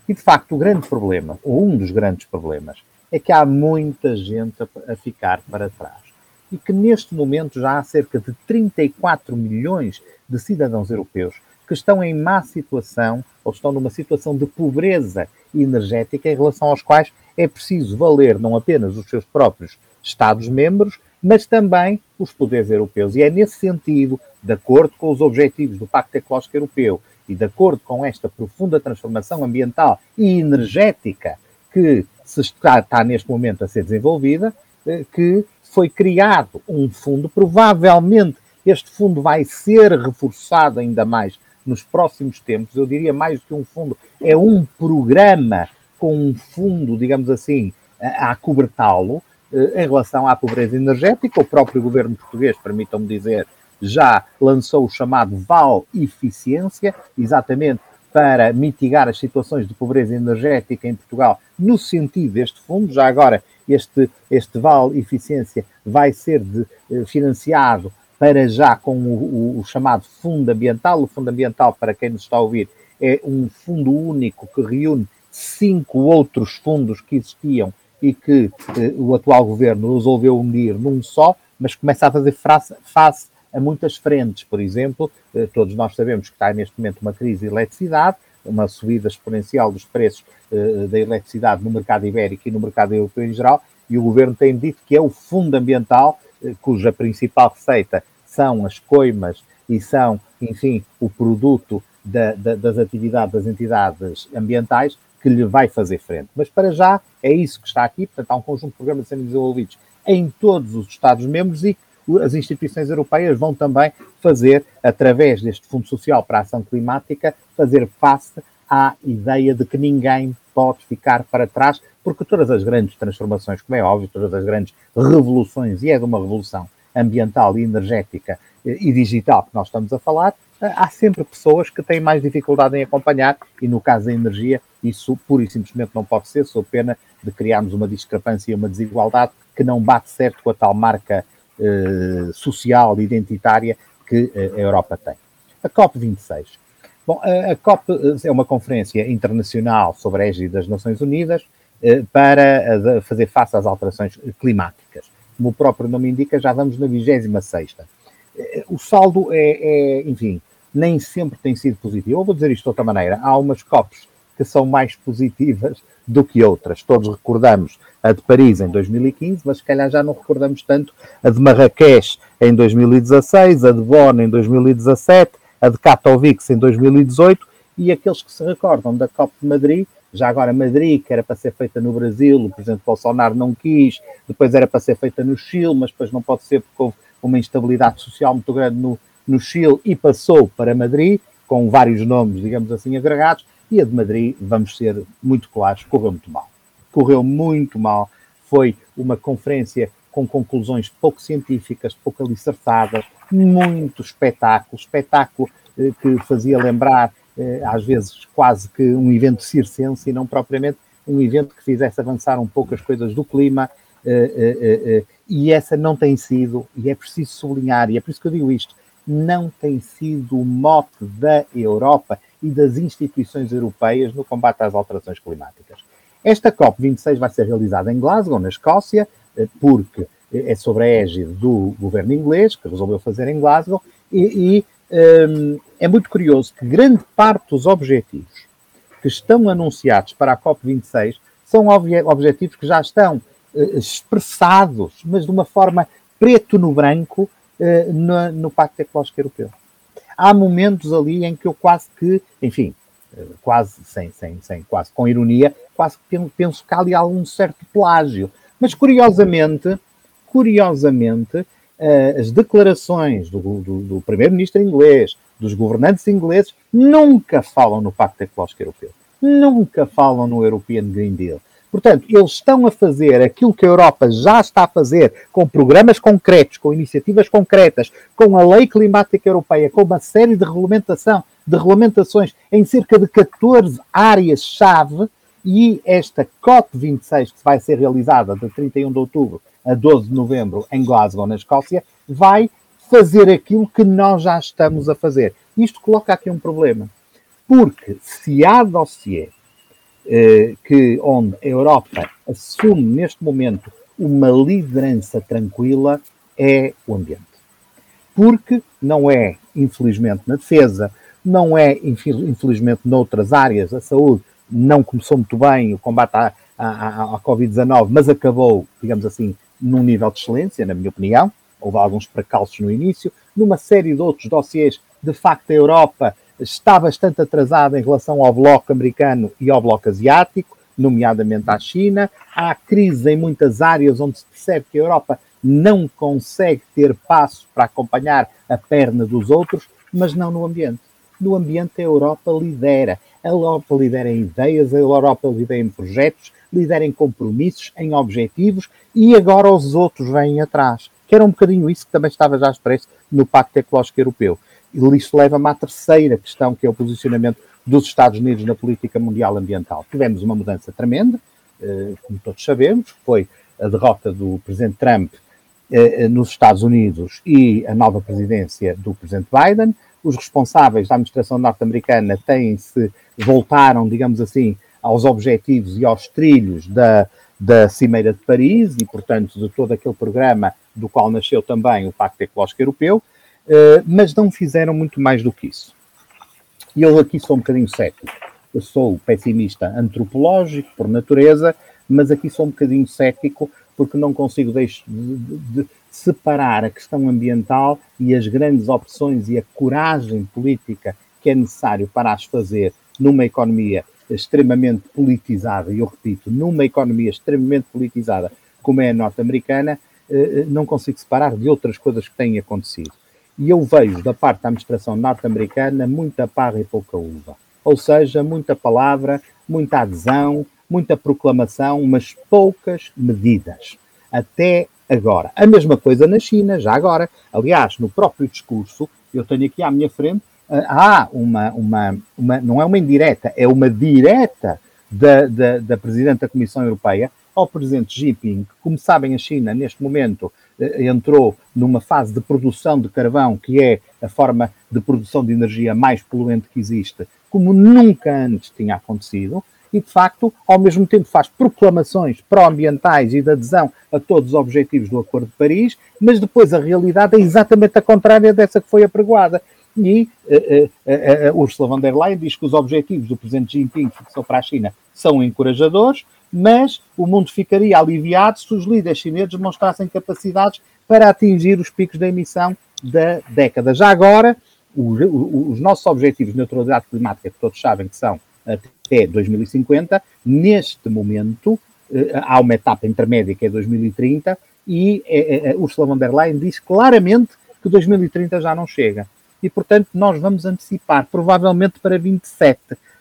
E, de facto, o grande problema, ou um dos grandes problemas, é que há muita gente a, ficar para trás. E que neste momento já há cerca de 34 milhões de cidadãos europeus que estão em má situação ou estão numa situação de pobreza energética em relação aos quais é preciso valer não apenas os seus próprios Estados-membros, mas também os poderes europeus. E é nesse sentido, de acordo com os objetivos do Pacto Ecológico Europeu e de acordo com esta profunda transformação ambiental e energética que se está, está neste momento a ser desenvolvida, eh, que foi criado um fundo. Provavelmente este fundo vai ser reforçado ainda mais nos próximos tempos, eu diria mais do que um fundo, é um programa com um fundo, digamos assim, a, cobertá-lo eh, em relação à pobreza energética. O próprio governo português, permitam-me dizer, já lançou o chamado VAL Eficiência, exatamente para mitigar as situações de pobreza energética em Portugal, no sentido deste fundo. Já agora, este, este VAL Eficiência vai ser de, eh, financiado para já com o, o, o, chamado Fundo Ambiental. O Fundo Ambiental, para quem nos está a ouvir, é um fundo único que reúne cinco outros fundos que existiam e que eh, o atual governo resolveu unir num só, mas começa a fazer face, face a muitas frentes. Por exemplo, eh, todos nós sabemos que está neste momento uma crise de eletricidade, uma subida exponencial dos preços eh, da eletricidade no mercado ibérico e no mercado europeu em geral, e o governo tem dito que é o Fundo Ambiental cuja principal receita são as coimas e são, enfim, o produto da, da, das atividades das entidades ambientais que lhe vai fazer frente. Mas para já é isso que está aqui, portanto há um conjunto de programas sendo desenvolvidos em todos os Estados-membros e as instituições europeias vão também fazer, através deste Fundo Social para a Ação Climática, fazer face à ideia de que ninguém pode ficar para trás, porque todas as grandes transformações, como é óbvio, todas as grandes revoluções, e é de uma revolução ambiental e energética eh, e digital que nós estamos a falar, eh, há sempre pessoas que têm mais dificuldade em acompanhar, e no caso da energia, isso pura e simplesmente não pode ser, sou pena de criarmos uma discrepância e uma desigualdade que não bate certo com a tal marca eh, social, identitária que a Europa tem. A COP26 Bom, a COP é uma conferência internacional sobre a égide das Nações Unidas eh, para eh, fazer face às alterações climáticas. Como o próprio nome indica, já vamos na 26 ª o saldo é, é, enfim, nem sempre tem sido positivo. Eu vou dizer isto de outra maneira: há umas COPs que são mais positivas do que outras. Todos recordamos a de Paris em 2015, mas se calhar já não recordamos tanto a de Marrakech em 2016, a de Bonn em 2017, a de Katowice em 2018 e aqueles que se recordam da COP de Madrid, já agora Madrid, que era para ser feita no Brasil, o presidente Bolsonaro não quis, depois era para ser feita no Chile, mas depois não pode ser porque houve uma instabilidade social muito grande no, no Chile e passou para Madrid, com vários nomes, digamos assim, agregados, e a de Madrid, vamos ser muito claros, correu muito mal. Correu muito mal. Foi uma conferência com conclusões pouco científicas, pouco alicerçadas, muito espetáculo, espetáculo eh, que fazia lembrar, eh, às vezes, quase que um evento circense e não propriamente um evento que fizesse avançar um pouco as coisas do clima. Eh, eh, eh, eh e essa não tem sido, e é preciso sublinhar, e é por isso que eu digo isto, não tem sido o mote da Europa e das instituições europeias no combate às alterações climáticas. Esta COP26 vai ser realizada em Glasgow, na Escócia, eh, porque é sobre a égide do governo inglês, que resolveu fazer em Glasgow, e, e um, é muito curioso que grande parte dos objetivos que estão anunciados para a COP26 são objetivos que já estão uh, expressados, mas de uma forma preto no branco, no, Pacto Ecológico Europeu. Há momentos ali em que eu quase que, enfim, eh, quase sem, sem, sem quase com ironia, quase penso que há ali algum certo plágio. Mas curiosamente, curiosamente, eh, as declarações do, do, do primeiro-ministro inglês, dos governantes ingleses, nunca falam no Pacto Ecológico Europeu. Nunca falam no European Green Deal. Portanto, eles estão a fazer aquilo que a Europa já está a fazer, com programas concretos, com iniciativas concretas, com a lei climática europeia, com uma série de regulamentação, de regulamentações em cerca de 14 áreas-chave, e esta COP26, que vai ser realizada de 31 de outubro a 12 de novembro em Glasgow, na Escócia, vai fazer aquilo que nós já estamos a fazer. Isto coloca aqui um problema. Porque se há dossiê eh, que, onde a Europa assume neste momento uma liderança tranquila é o ambiente. Porque não é, infelizmente, na defesa, não é, infelizmente, noutras áreas, a saúde não começou muito bem, o combate à, à, à Covid-19, mas acabou, digamos assim, num nível de excelência, na minha opinião. Houve alguns precalços no início. Numa série de outros dossiês, de facto, a Europa está bastante atrasada em relação ao bloco americano e ao bloco asiático, nomeadamente à China. Há crise em muitas áreas onde se percebe que a Europa não consegue ter passo para acompanhar a perna dos outros, mas não no ambiente. No ambiente, a Europa lidera. A Europa lidera em ideias, a Europa lidera em projetos, lidera em compromissos, em objetivos e agora os outros vêm atrás. Que era um bocadinho isso que também estava já expresso no Pacto Ecológico Europeu. E isso leva-me à terceira questão, que é o posicionamento dos Estados Unidos na política mundial ambiental. Tivemos uma mudança tremenda, eh, como todos sabemos, foi a derrota do presidente Trump eh, eh, nos Estados Unidos e a nova presidência do presidente Biden. Os responsáveis da administração norte-americana têm-se, voltaram, digamos assim, aos objetivos e aos trilhos da, da Cimeira de Paris e, portanto, de todo aquele programa do qual nasceu também o Pacto Ecológico Europeu. Eh, mas não fizeram muito mais do que isso. E eu aqui sou um bocadinho cético. Eu sou pessimista antropológico, por natureza, mas aqui sou um bocadinho cético porque não consigo de, de separar a questão ambiental e as grandes opções e a coragem política que é necessário para as fazer numa economia extremamente politizada, e eu repito, numa economia extremamente politizada como é a norte-americana, eh, eh, não consigo separar de outras coisas que têm acontecido. E eu vejo da parte da administração norte-americana muita parra e pouca uva. Ou seja, muita palavra, muita adesão, muita proclamação, mas poucas medidas. Até agora. A mesma coisa na China, já agora. Aliás, no próprio discurso, eu tenho aqui à minha frente, ah, há uma, uma, uma não é uma indireta, é uma direta da, da, da Presidente da Comissão Europeia ao Presidente Xi Jinping, como sabem, a China, neste momento, eh, entrou numa fase de produção de carvão, que é a forma de produção de energia mais poluente que existe, como nunca antes tinha acontecido, e, de facto, ao mesmo tempo faz proclamações pró-ambientais e de adesão a todos os objetivos do Acordo de Paris, mas depois a realidade é exatamente a contrária dessa que foi apregoada. E uh, uh, uh, Ursula von der Leyen diz que os objetivos do Presidente Xi Jinping fixou para a China são encorajadores, mas o mundo ficaria aliviado se os líderes chineses demonstrassem capacidades para atingir os picos da emissão da década. Já agora, os, os nossos objetivos de neutralidade climática, que todos sabem que são até 2050, neste momento eh, há uma etapa intermédia que é 2030 e eh, eh, Ursula von der Leyen diz claramente que 2030 já não chega. E, portanto, nós vamos antecipar, provavelmente para 27.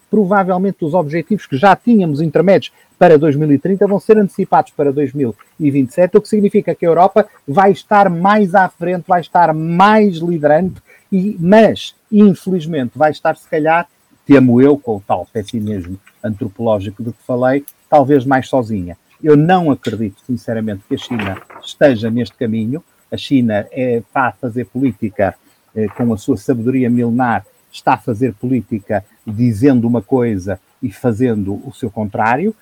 Provavelmente os objetivos que já tínhamos intermédios para 2030 vão ser antecipados para 2027, o que significa que a Europa vai estar mais à frente, vai estar mais liderante, e, mas, infelizmente, vai estar, se calhar, temo eu, com o tal pessimismo antropológico do que falei, talvez mais sozinha. Eu não acredito, sinceramente, que a China esteja neste caminho. A China é, está a fazer política eh, com a sua sabedoria milenar, está a fazer política dizendo uma coisa e fazendo o seu contrário,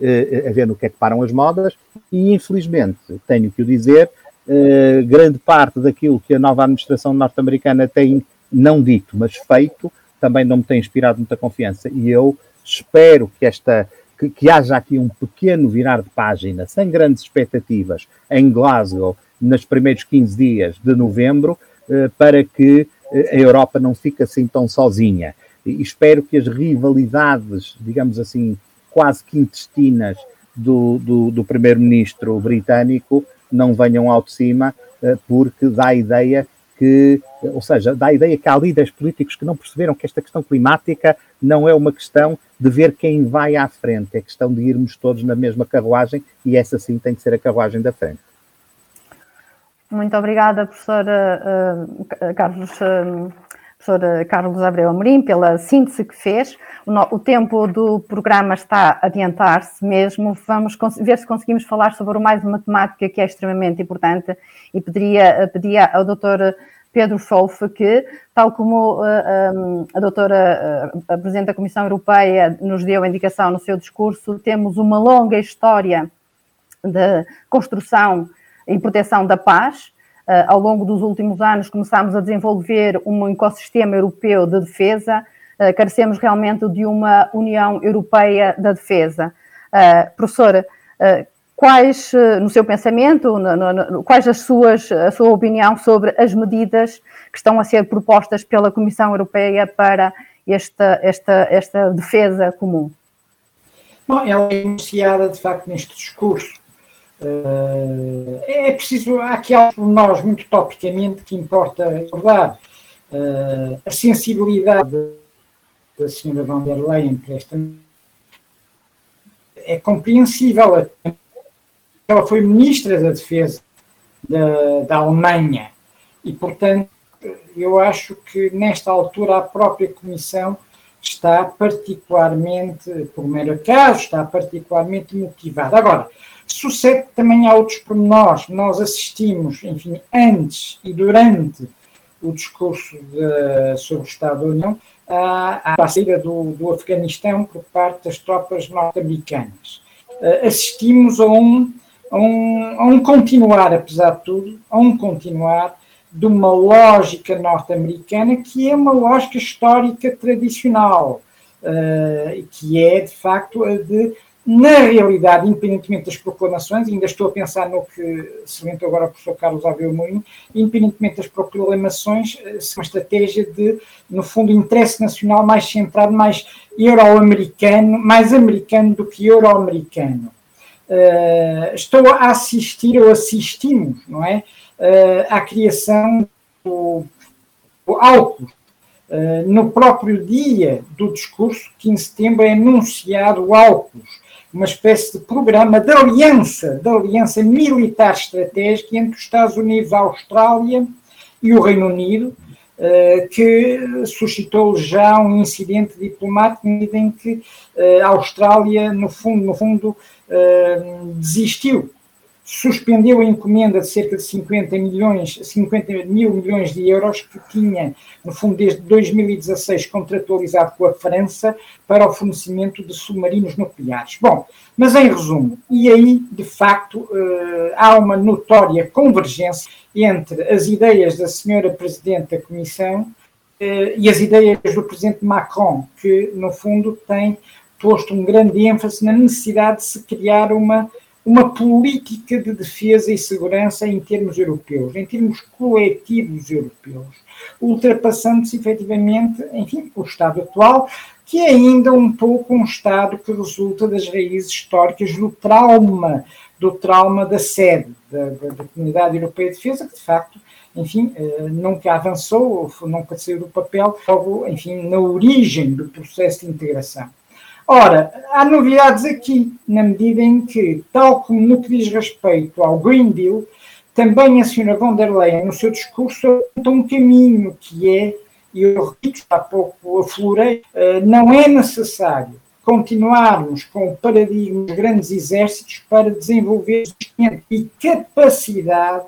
eh, a ver no que é que param as modas, e infelizmente, tenho que o dizer, eh, grande parte daquilo que a nova administração norte-americana tem não dito, mas feito, também não me tem inspirado muita confiança. E eu espero que esta que, que, haja aqui um pequeno virar de página, sem grandes expectativas, em Glasgow, nos primeiros 15 dias de novembro, eh, para que eh, a Europa não fique assim tão sozinha. E espero que as rivalidades, digamos assim, quase que intestinas do, do, do primeiro-ministro britânico não venham ao de cima, eh, porque dá a ideia que, ou seja, dá a ideia que há líderes políticos que não perceberam que esta questão climática não é uma questão de ver quem vai à frente, é questão de irmos todos na mesma carruagem e essa sim tem que ser a carruagem da frente. Muito obrigada, professora uh, Carlos, uh, professor Carlos Abreu Amorim, pela síntese que fez. O, tempo do programa está a adiantar-se mesmo. Vamos ver se conseguimos falar sobre mais de matemática, que é extremamente importante, e pediria, pedia ao doutor Pedro Scholf que, tal como uh, um, a doutora, uh, a Presidente da Comissão Europeia nos deu a indicação no seu discurso, temos uma longa história de construção e proteção da paz. Uh, ao longo dos últimos anos começámos a desenvolver um ecossistema europeu de defesa, uh, carecemos realmente de uma União Europeia da Defesa. Uh, professora, quais, no seu pensamento, quais as suas, a sua opinião sobre as medidas que estão a ser propostas pela Comissão Europeia para esta, esta, esta defesa comum? Bom, ela é enunciada, de facto, neste discurso. Uh, é preciso, há aqui algo por nós, muito topicamente, que importa recordar. Uh, a sensibilidade da senhora von der Leyen para esta é compreensível. Ela foi ministra da Defesa da, da Alemanha e, portanto, eu acho que nesta altura a própria Comissão está particularmente, por mero acaso, está particularmente motivada. Agora, sucede também a outros pormenores. Nós assistimos, enfim, antes e durante o discurso de, sobre o Estado da União, à, à saída do, do Afeganistão por parte das tropas norte-americanas. Assistimos a um, a, um, a um continuar, apesar de tudo, a um continuar de uma lógica norte-americana que é uma lógica histórica tradicional, uh, que é, de facto, a de na realidade, independentemente das proclamações, ainda estou a pensar no que salientou agora o professor Carlos Abreu Mourinho, independentemente das proclamações, eh, uma estratégia de, no fundo, interesse nacional mais centrado, mais euro-americano, mais americano do que euro-americano. Uh, estou a assistir, ou assistimos, não é, uh, à criação do, do. Uh, no próprio dia do discurso, 15 de setembro, é anunciado o álcool uma espécie de programa de aliança, de aliança militar estratégica entre os Estados Unidos, a Austrália e o Reino Unido, eh, que suscitou já um incidente diplomático em que eh, a Austrália, no fundo, no fundo eh, desistiu suspendeu a encomenda de cerca de 50 milhões, 50 mil milhões de euros que tinha, no fundo, desde 2016 contratualizado com a França para o fornecimento de submarinos nucleares. Bom, mas em resumo, e aí, de facto, eh, há uma notória convergência entre as ideias da senhora Presidente da Comissão eh, e as ideias do Presidente Macron, que, no fundo, tem posto um grande ênfase na necessidade de se criar uma uma política de defesa e segurança em termos europeus, em termos coletivos europeus, ultrapassando-se efetivamente, enfim, o Estado atual, que é ainda um pouco um Estado que resulta das raízes históricas do trauma, do trauma da sede da, da, da Comunidade Europeia de Defesa, que de facto, enfim, eh, nunca avançou, nunca saiu do papel, logo, enfim, na origem do processo de integração. Ora, há novidades aqui, na medida em que, tal como no que diz respeito ao Green Deal, também a senhora von der Leyen, no seu discurso, aponta um caminho que é, e eu repito, há pouco aflorei, eh, não é necessário continuarmos com o paradigma dos grandes exércitos para desenvolver e capacidade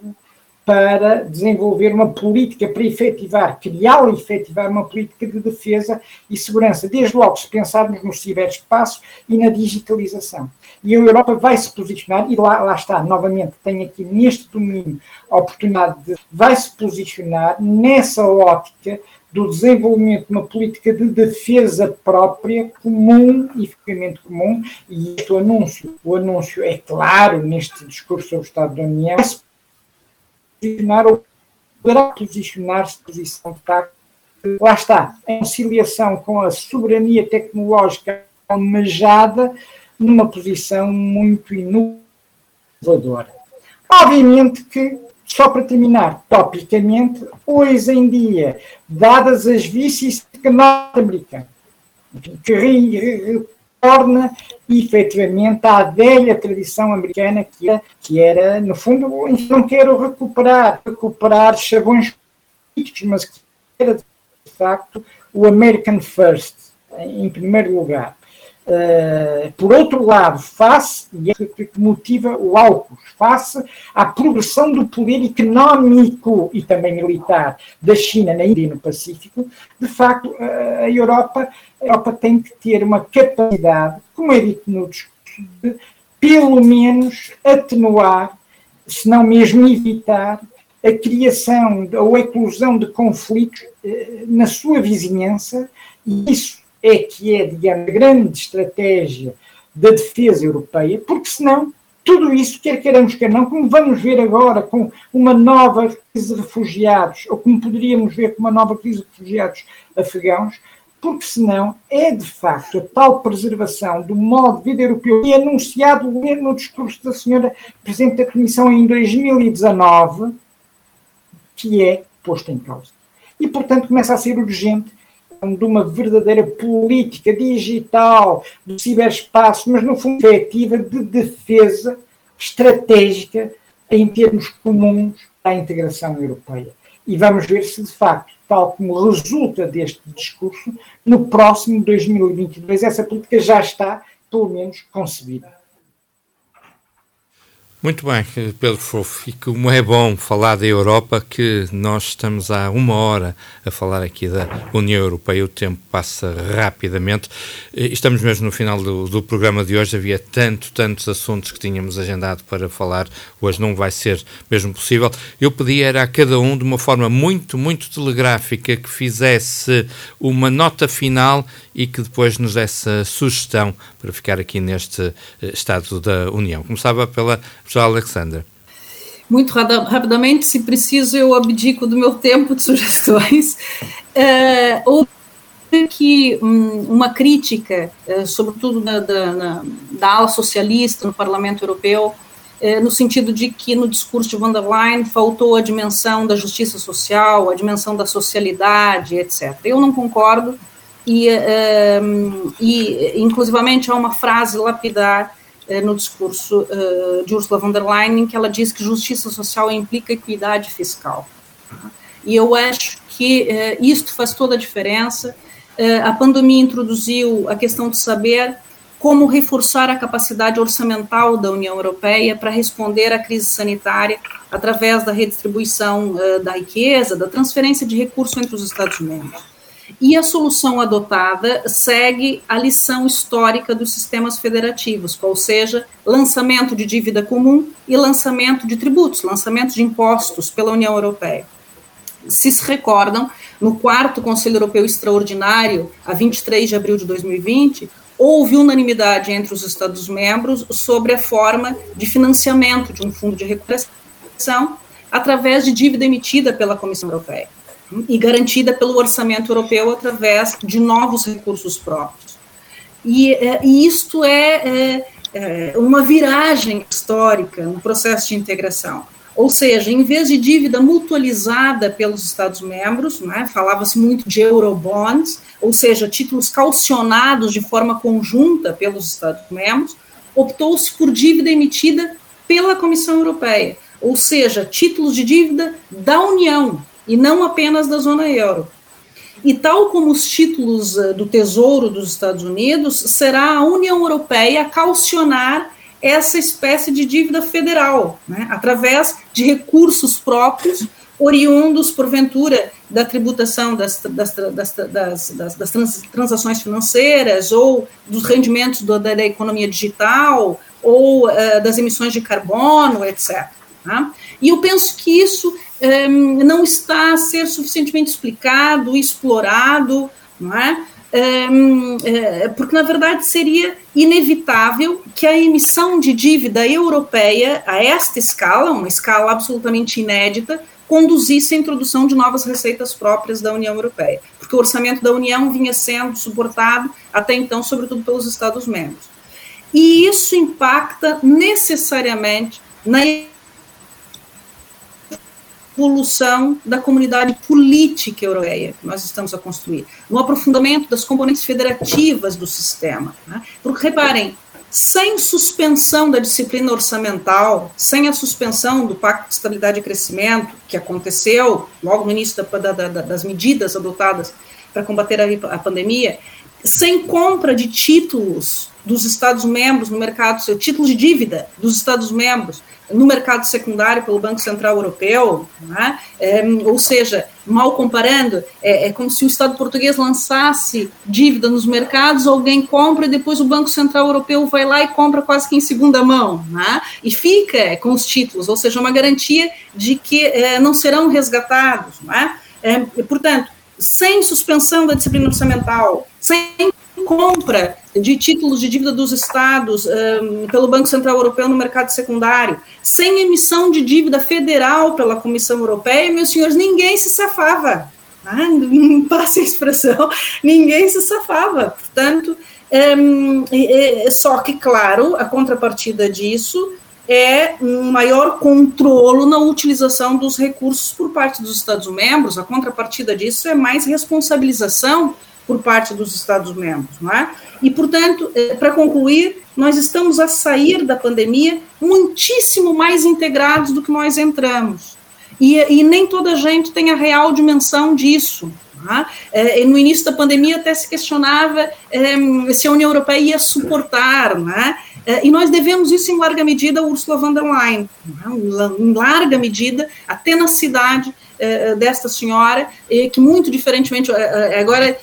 para desenvolver uma política, para efetivar, criar e efetivar uma política de defesa e segurança, desde logo se pensarmos no ciberespaço e na digitalização. E a Europa vai se posicionar, e lá, lá está, novamente, tem aqui neste domínio a oportunidade de, vai se posicionar nessa ótica do desenvolvimento de uma política de defesa própria, comum e efetivamente comum, e este anúncio, o anúncio é claro neste discurso sobre o Estado da União, posicionar ou poderá posicionar-se posição de facto. Lá está, em conciliação com a soberania tecnológica almejada numa posição muito inovadora. Obviamente que, só para terminar, topicamente, hoje em dia, dadas as vicissitudes norte-americanas, que torna efetivamente à velha tradição americana que era, que era no fundo, não quero recuperar, recuperar chavões políticos, mas que era de facto o American First, em primeiro lugar. Uh, por outro lado, face, e é que motiva o AUKUS, face à progressão do poder económico e também militar da China na Índia e no Pacífico, de facto, uh, a Europa a Europa tem que ter uma capacidade, como é dito no discurso, de pelo menos atenuar, se não mesmo evitar, a criação ou a eclosão de conflitos eh, na sua vizinhança, e isso é que é, digamos, a grande estratégia da defesa europeia, porque senão tudo isso, quer queiramos, quer não, como vamos ver agora com uma nova crise de refugiados, ou como poderíamos ver com uma nova crise de refugiados afegãos, porque senão é de facto a tal preservação do modo de vida europeu e anunciado no discurso da senhora Presidente da Comissão em 2019 que é posto em causa. E, portanto, começa a ser urgente de uma verdadeira política digital do ciberespaço, mas no fundo efetiva de defesa estratégica em termos comuns à integração europeia. E vamos ver se de facto tal como resulta deste discurso, no próximo 2022 essa política já está, pelo menos, concebida. Muito bem, Pedro Fofo, e como é bom falar da Europa, que nós estamos há uma hora a falar aqui da União Europeia, o tempo passa rapidamente. Estamos mesmo no final do, do programa de hoje, havia tanto, tantos assuntos que tínhamos agendado para falar, hoje não vai ser mesmo possível. Eu pedi era a cada um, de uma forma muito, muito telegráfica, que fizesse uma nota final e que depois nos desse a sugestão para ficar aqui neste eh, Estado da União. Começava pela professora Alexandra. Muito rapidamente, se preciso, eu abdico do meu tempo de sugestões. É, houve que um, uma crítica, é, sobretudo da, da, da, ala socialista no Parlamento Europeu, é, no sentido de que no discurso de von der Leyen faltou a dimensão da justiça social, a dimensão da socialidade, etc. Eu não concordo e, uh, e inclusivamente há uma frase lapidar no discurso uh, de Ursula von der Leyen que ela diz que justiça social implica equidade fiscal. E eu acho que isto faz toda a diferença. a pandemia introduziu a questão do saber como reforçar a capacidade orçamental da União Europeia para responder à crise sanitária através da redistribuição da riqueza, da transferência de recursos entre os Estados-membros. E a solução adotada segue a lição histórica dos sistemas federativos, ou seja, lançamento de dívida comum e lançamento de tributos, lançamento de impostos pela União Europeia. Se se recordam, no quarto Conselho Europeu Extraordinário, a 23 de abril de 2020, houve unanimidade entre os Estados-membros sobre a forma de financiamento de um fundo de recuperação através de dívida emitida pela Comissão Europeia e garantida pelo orçamento europeu através de novos recursos próprios. E, é, e isto é, é, é uma viragem histórica no processo de integração. Ou seja, em vez de dívida mutualizada pelos Estados-membros, né, falava-se muito de eurobonds, ou seja, títulos calcionados de forma conjunta pelos Estados-membros, optou-se por dívida emitida pela Comissão Europeia, ou seja, títulos de dívida da União e não apenas da zona euro. E tal como os títulos eh, do Tesouro dos Estados Unidos, será a União Europeia calcionar essa espécie de dívida federal, né, através de recursos próprios, oriundos, porventura, da tributação das, das, das, das, trans, transações financeiras, ou dos rendimentos do, da, da, economia digital, ou uh, das emissões de carbono, etc. Tá? E eu penso que isso um, eh, não está a ser suficientemente explicado, explorado, não é? É, porque na verdade seria inevitável que a emissão de dívida europeia a esta escala, uma escala absolutamente inédita, conduzisse a introdução de novas receitas próprias da União Europeia, porque o orçamento da União vinha sendo suportado até então, sobretudo pelos Estados-membros. E isso impacta necessariamente na evolução da comunidade política europeia que nós estamos a construir, no aprofundamento das componentes federativas do sistema. Né? Porque, reparem, sem suspensão da disciplina orçamental, sem a suspensão do Pacto de Estabilidade e Crescimento, que aconteceu logo no início da, da, da, das medidas adotadas para combater a, a pandemia, sem compra de títulos dos Estados-membros no mercado, seu título de dívida dos Estados-membros no mercado secundário pelo Banco Central Europeu, né? é, ou seja, mal comparando, é, é, como se o Estado português lançasse dívida nos mercados, alguém compra e depois o Banco Central Europeu vai lá e compra quase que em segunda mão, né? e fica com os títulos, ou seja, uma garantia de que é, não serão resgatados. Né? É, portanto, sem suspensão da disciplina orçamental, sem compra de títulos de dívida dos estados um, pelo Banco Central Europeu no mercado secundário, sem emissão de dívida federal pela Comissão Europeia, meus senhores, ninguém se safava. Ah, passe a expressão, ninguém se safava. Portanto, um, é, só que, claro, a contrapartida disso é um maior controlo na utilização dos recursos por parte dos Estados-membros, a contrapartida disso é mais responsabilização por parte dos Estados-membros, não é? E, portanto, eh, para concluir, nós estamos a sair da pandemia muitíssimo mais integrados do que nós entramos. E, e nem toda a gente tem a real dimensão disso. É? no início da pandemia até se questionava é, se a União Europeia ia suportar, né? E nós devemos isso em larga medida a Ursula von der Leyen, em larga medida a tenacidade eh, desta senhora, que muito diferentemente, agora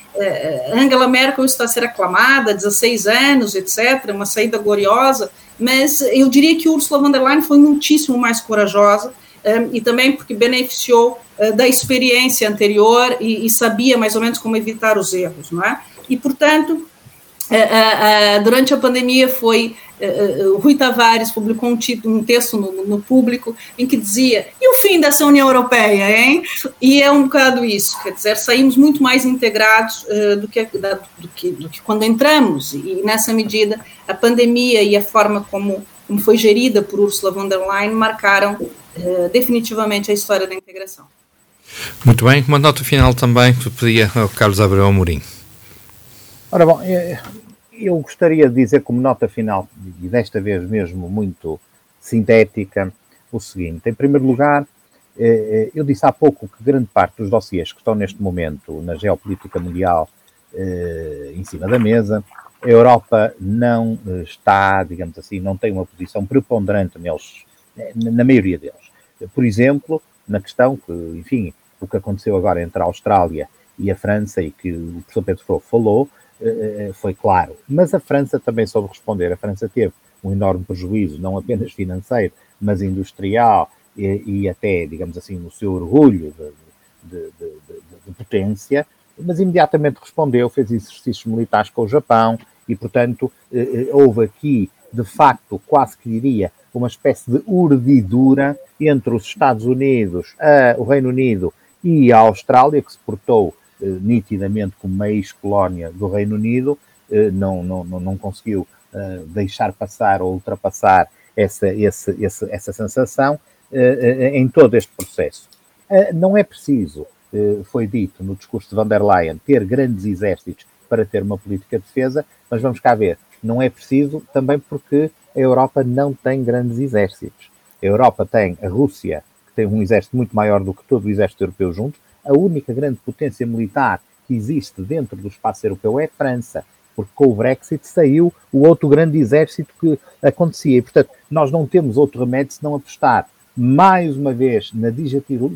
Angela Merkel está a ser aclamada, 16 anos, etc., uma saída gloriosa, mas eu diria que Ursula von der Leyen foi muitíssimo mais corajosa, e também porque beneficiou da experiência anterior e, sabia mais ou menos como evitar os erros, não é? E, portanto, durante a pandemia foi o Rui Tavares publicou um, título, um texto no, no, público em que dizia: e o fim dessa União Europeia, hein? E é um bocado isso, quer dizer, saímos muito mais integrados uh, do, que, da, do, que, do que quando entramos, e nessa medida a pandemia e a forma como, como foi gerida por Ursula von der Leyen marcaram uh, definitivamente a história da integração. Muito bem, uma nota final também que pedia ao Carlos Abreu Amorim. Ora bom, eu gostaria de dizer como nota final, e desta vez mesmo muito sintética, o seguinte. Em primeiro lugar, eh, eh, eu disse há pouco que grande parte dos dossiês que estão neste momento na geopolítica mundial eh, em cima da mesa a Europa não está, digamos assim, não tem uma posição preponderante neles, na maioria deles. Por exemplo, na questão que, enfim, o que aconteceu agora entre a Austrália e a França e que o professor Pedro Froufo falou, foi claro. Mas a França também soube responder. A França teve um enorme prejuízo, não apenas financeiro, mas industrial e, e até, digamos assim, no seu orgulho de, de, de, de, potência, mas imediatamente respondeu, fez exercícios militares com o Japão e, portanto, eh, eh, houve aqui, de facto, quase que diria, uma espécie de urdidura entre os Estados Unidos, a, o Reino Unido e a Austrália, que se portou eh, nitidamente como uma ex-colónia do Reino Unido, eh, não, não, não conseguiu eh, deixar passar ou ultrapassar essa, essa, essa, essa sensação eh, em todo este processo. não é preciso, foi dito no discurso de van der Leyen, ter grandes exércitos para ter uma política de defesa, mas vamos cá ver, não é preciso também porque a Europa não tem grandes exércitos. A Europa tem a Rússia, que tem um exército muito maior do que todo o exército europeu junto. A única grande potência militar que existe dentro do espaço europeu é a França porque com o Brexit saiu o outro grande exército que acontecia. E, portanto, nós não temos outro remédio senão apostar mais uma vez na,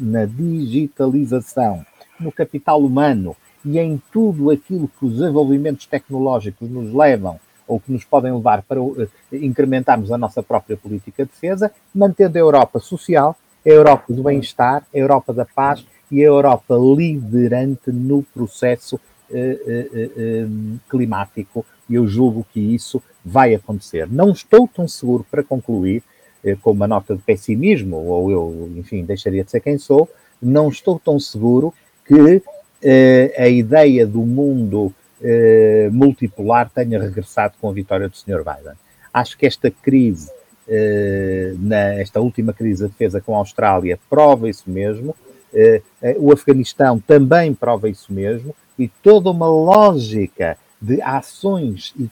na digitalização, no capital humano e em tudo aquilo que os desenvolvimentos tecnológicos nos levam ou que nos podem levar para uh, incrementarmos a nossa própria política de defesa, mantendo a Europa social, a Europa do bem-estar, a Europa da paz e a Europa liderante no processo eh, eh, eh, climático e eu julgo que isso vai acontecer. Não estou tão seguro para concluir, com uma nota de pessimismo, ou eu, enfim, deixaria de ser quem sou, não estou tão seguro que a ideia do mundo multipolar tenha regressado com a vitória do Sr. Biden. Acho que esta crise, na, esta última crise de defesa com a Austrália, prova isso mesmo. O Afeganistão também prova isso mesmo e toda uma lógica de ações e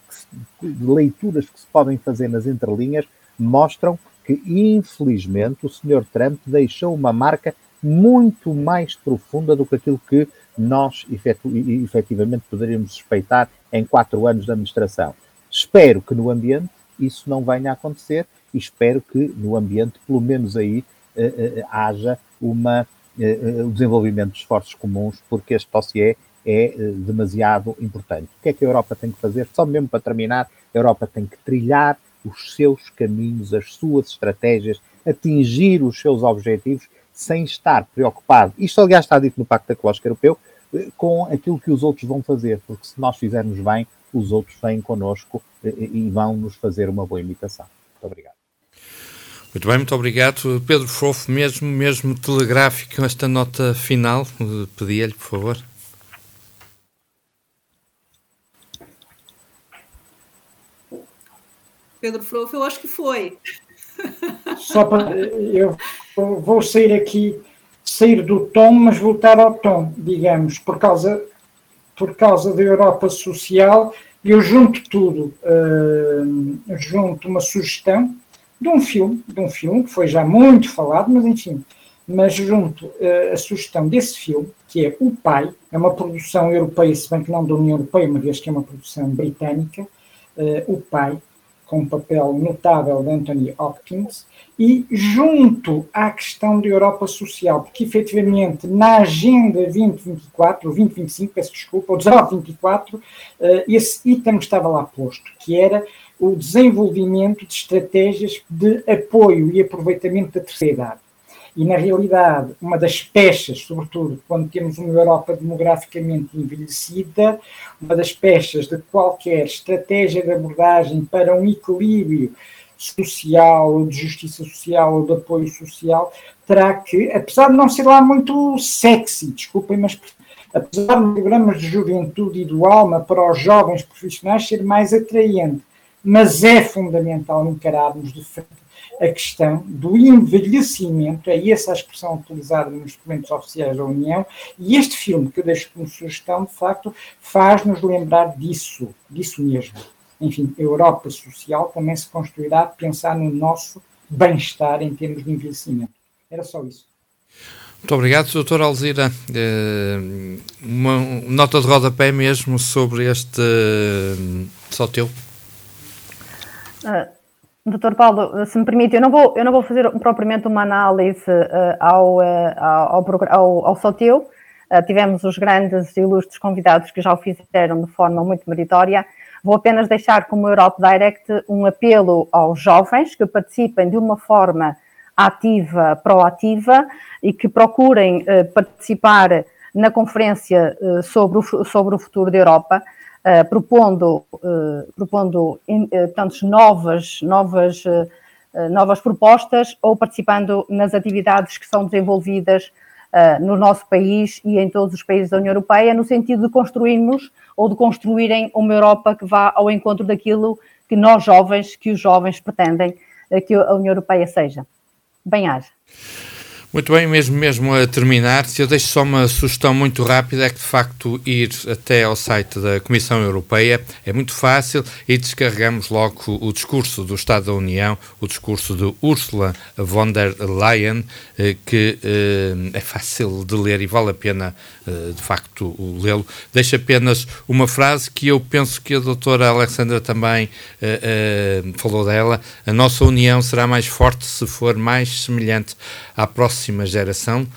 de leituras que se podem fazer nas entrelinhas mostram que, infelizmente, o Sr. Trump deixou uma marca muito mais profunda do que aquilo que nós efetivamente poderíamos suspeitar em quatro anos de administração. Espero que no ambiente isso não venha a acontecer e espero que no ambiente, pelo menos aí, eh, eh, haja uma, eh, o desenvolvimento de esforços comuns, porque este dossiê é eh, demasiado importante. O que é que a Europa tem que fazer? Só mesmo para terminar, a Europa tem que trilhar os seus caminhos, as suas estratégias, atingir os seus objetivos sem estar preocupado. Isto, aliás, está dito no Pacto Ecológico Europeu, eh, com aquilo que os outros vão fazer, porque se nós fizermos bem, os outros vêm connosco eh, e vão nos fazer uma boa imitação. Muito obrigado. Muito bem, muito obrigado. Pedro Fofo, mesmo, mesmo telegráfico, esta nota final, pedia-lhe, por favor. Pedro Frouf, eu acho que foi. Só para. Eu vou sair aqui, sair do tom, mas voltar ao tom, digamos, por causa, por causa da Europa Social. Eu junto tudo, uh, junto uma sugestão de um filme, de um filme que foi já muito falado, mas enfim, mas junto uh, a sugestão desse filme, que é O Pai, é uma produção europeia, se bem que não da União Europeia, uma vez que é uma produção britânica, uh, O Pai, com um papel notável de Anthony Hopkins, e junto à questão da Europa Social, porque efetivamente na Agenda 2024, ou 2025, peço desculpa, ou 1924, eh, esse item estava lá posto, que era o desenvolvimento de estratégias de apoio e aproveitamento da terceira idade. E, na realidade, uma das peças, sobretudo quando temos uma Europa demograficamente envelhecida, uma das peças de qualquer estratégia de abordagem para um equilíbrio social, ou de justiça social, ou de apoio social, terá que, apesar de não ser lá muito sexy, desculpem, mas apesar de programas de juventude e do alma para os jovens profissionais ser mais atraente, mas é fundamental encararmos de frente a questão do envelhecimento, é essa a expressão utilizada nos documentos oficiais da União, e este filme que eu deixo como sugestão, de facto, faz-nos lembrar disso, disso mesmo. Enfim, a Europa social também se construirá a pensar no nosso bem-estar em termos de envelhecimento. Era só isso. Muito obrigado, Dr. Alzira. Uma nota de rodapé mesmo sobre este só teu. Uh, Doutor Paulo, se me permite, eu não vou, eu não vou fazer propriamente uma análise uh, ao, uh, ao, ao, ao Soteu. Uh, tivemos os grandes e ilustres convidados que já o fizeram de forma muito meritória. Vou apenas deixar como Europe Direct um apelo aos jovens que participem de uma forma ativa, proativa e que procurem participar na conferência sobre o, sobre o futuro da Europa uh, propondo, uh, propondo portanto, novas, novas, novas propostas ou participando nas atividades que são desenvolvidas no nosso país e em todos os países da União Europeia, no sentido de construirmos ou de construírem uma Europa que vá ao encontro daquilo que nós jovens, que os jovens pretendem que a União Europeia seja. Bem-aja. Muito bem, mesmo, mesmo a terminar, se eu deixo só uma sugestão muito rápida, é que de facto ir até ao site da Comissão Europeia é muito fácil e descarregamos logo o discurso do Estado da União, o discurso de Ursula von der Leyen, eh, que eh, é fácil de ler e vale a pena eh, de facto lê-lo. Deixo apenas uma frase que eu penso que a doutora Alexandra também falou dela: a nossa União será mais forte se for mais semelhante à próxima próxima geração,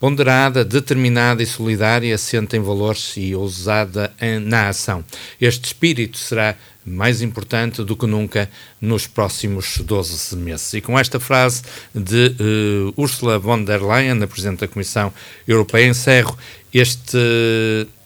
ponderada, determinada e solidária, assente em valores e ousada na ação. Este espírito será mais importante do que nunca nos próximos 12 meses. E com esta frase de uh, Ursula von der Leyen, a Presidente da Comissão Europeia, encerro este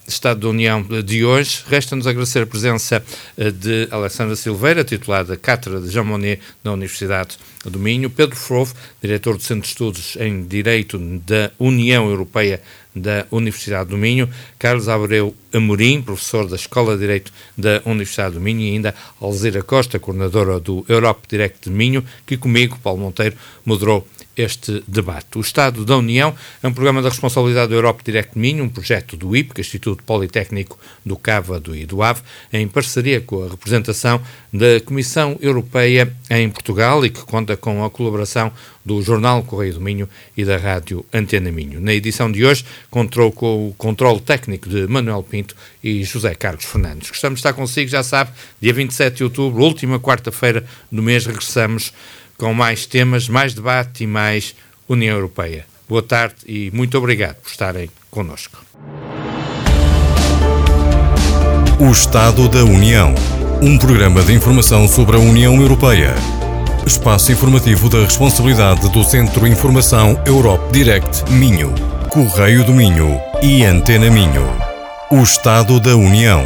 Estado da União de hoje. Resta-nos agradecer a presença eh, de Alessandra Silveira, titular da Cátedra de Jean Monnet da Universidade do Minho, Pedro Frovo, diretor do Centro de Estudos em Direito da União Europeia da Universidade do Minho, Carlos Abreu Amorim, professor da Escola de Direito da Universidade do Minho, e ainda Alzira Costa, coordenadora do Europe Direct de Minho, que comigo, Paulo Monteiro, moderou este debate. O Estado da União é um programa da responsabilidade do Europe Direct Minho, um projeto do IPC, Instituto Politécnico do Cávado e do Ave, em parceria com a representação da Comissão Europeia em Portugal e que conta com a colaboração do Jornal Correio do Minho e da Rádio Antena Minho. Na edição de hoje, contou com o controle técnico de Manuel Pinto e José Carlos Fernandes. Gostamos de estar consigo, já sabe, dia 27 de outubro, última quarta-feira do mês, regressamos com mais temas, mais debate e mais União Europeia. Boa tarde e muito obrigado por estarem connosco. O Estado da União. Um programa de informação sobre a União Europeia. Espaço informativo da responsabilidade do Centro Informação Europe Direct Minho, Correio do Minho e Antena Minho. O Estado da União.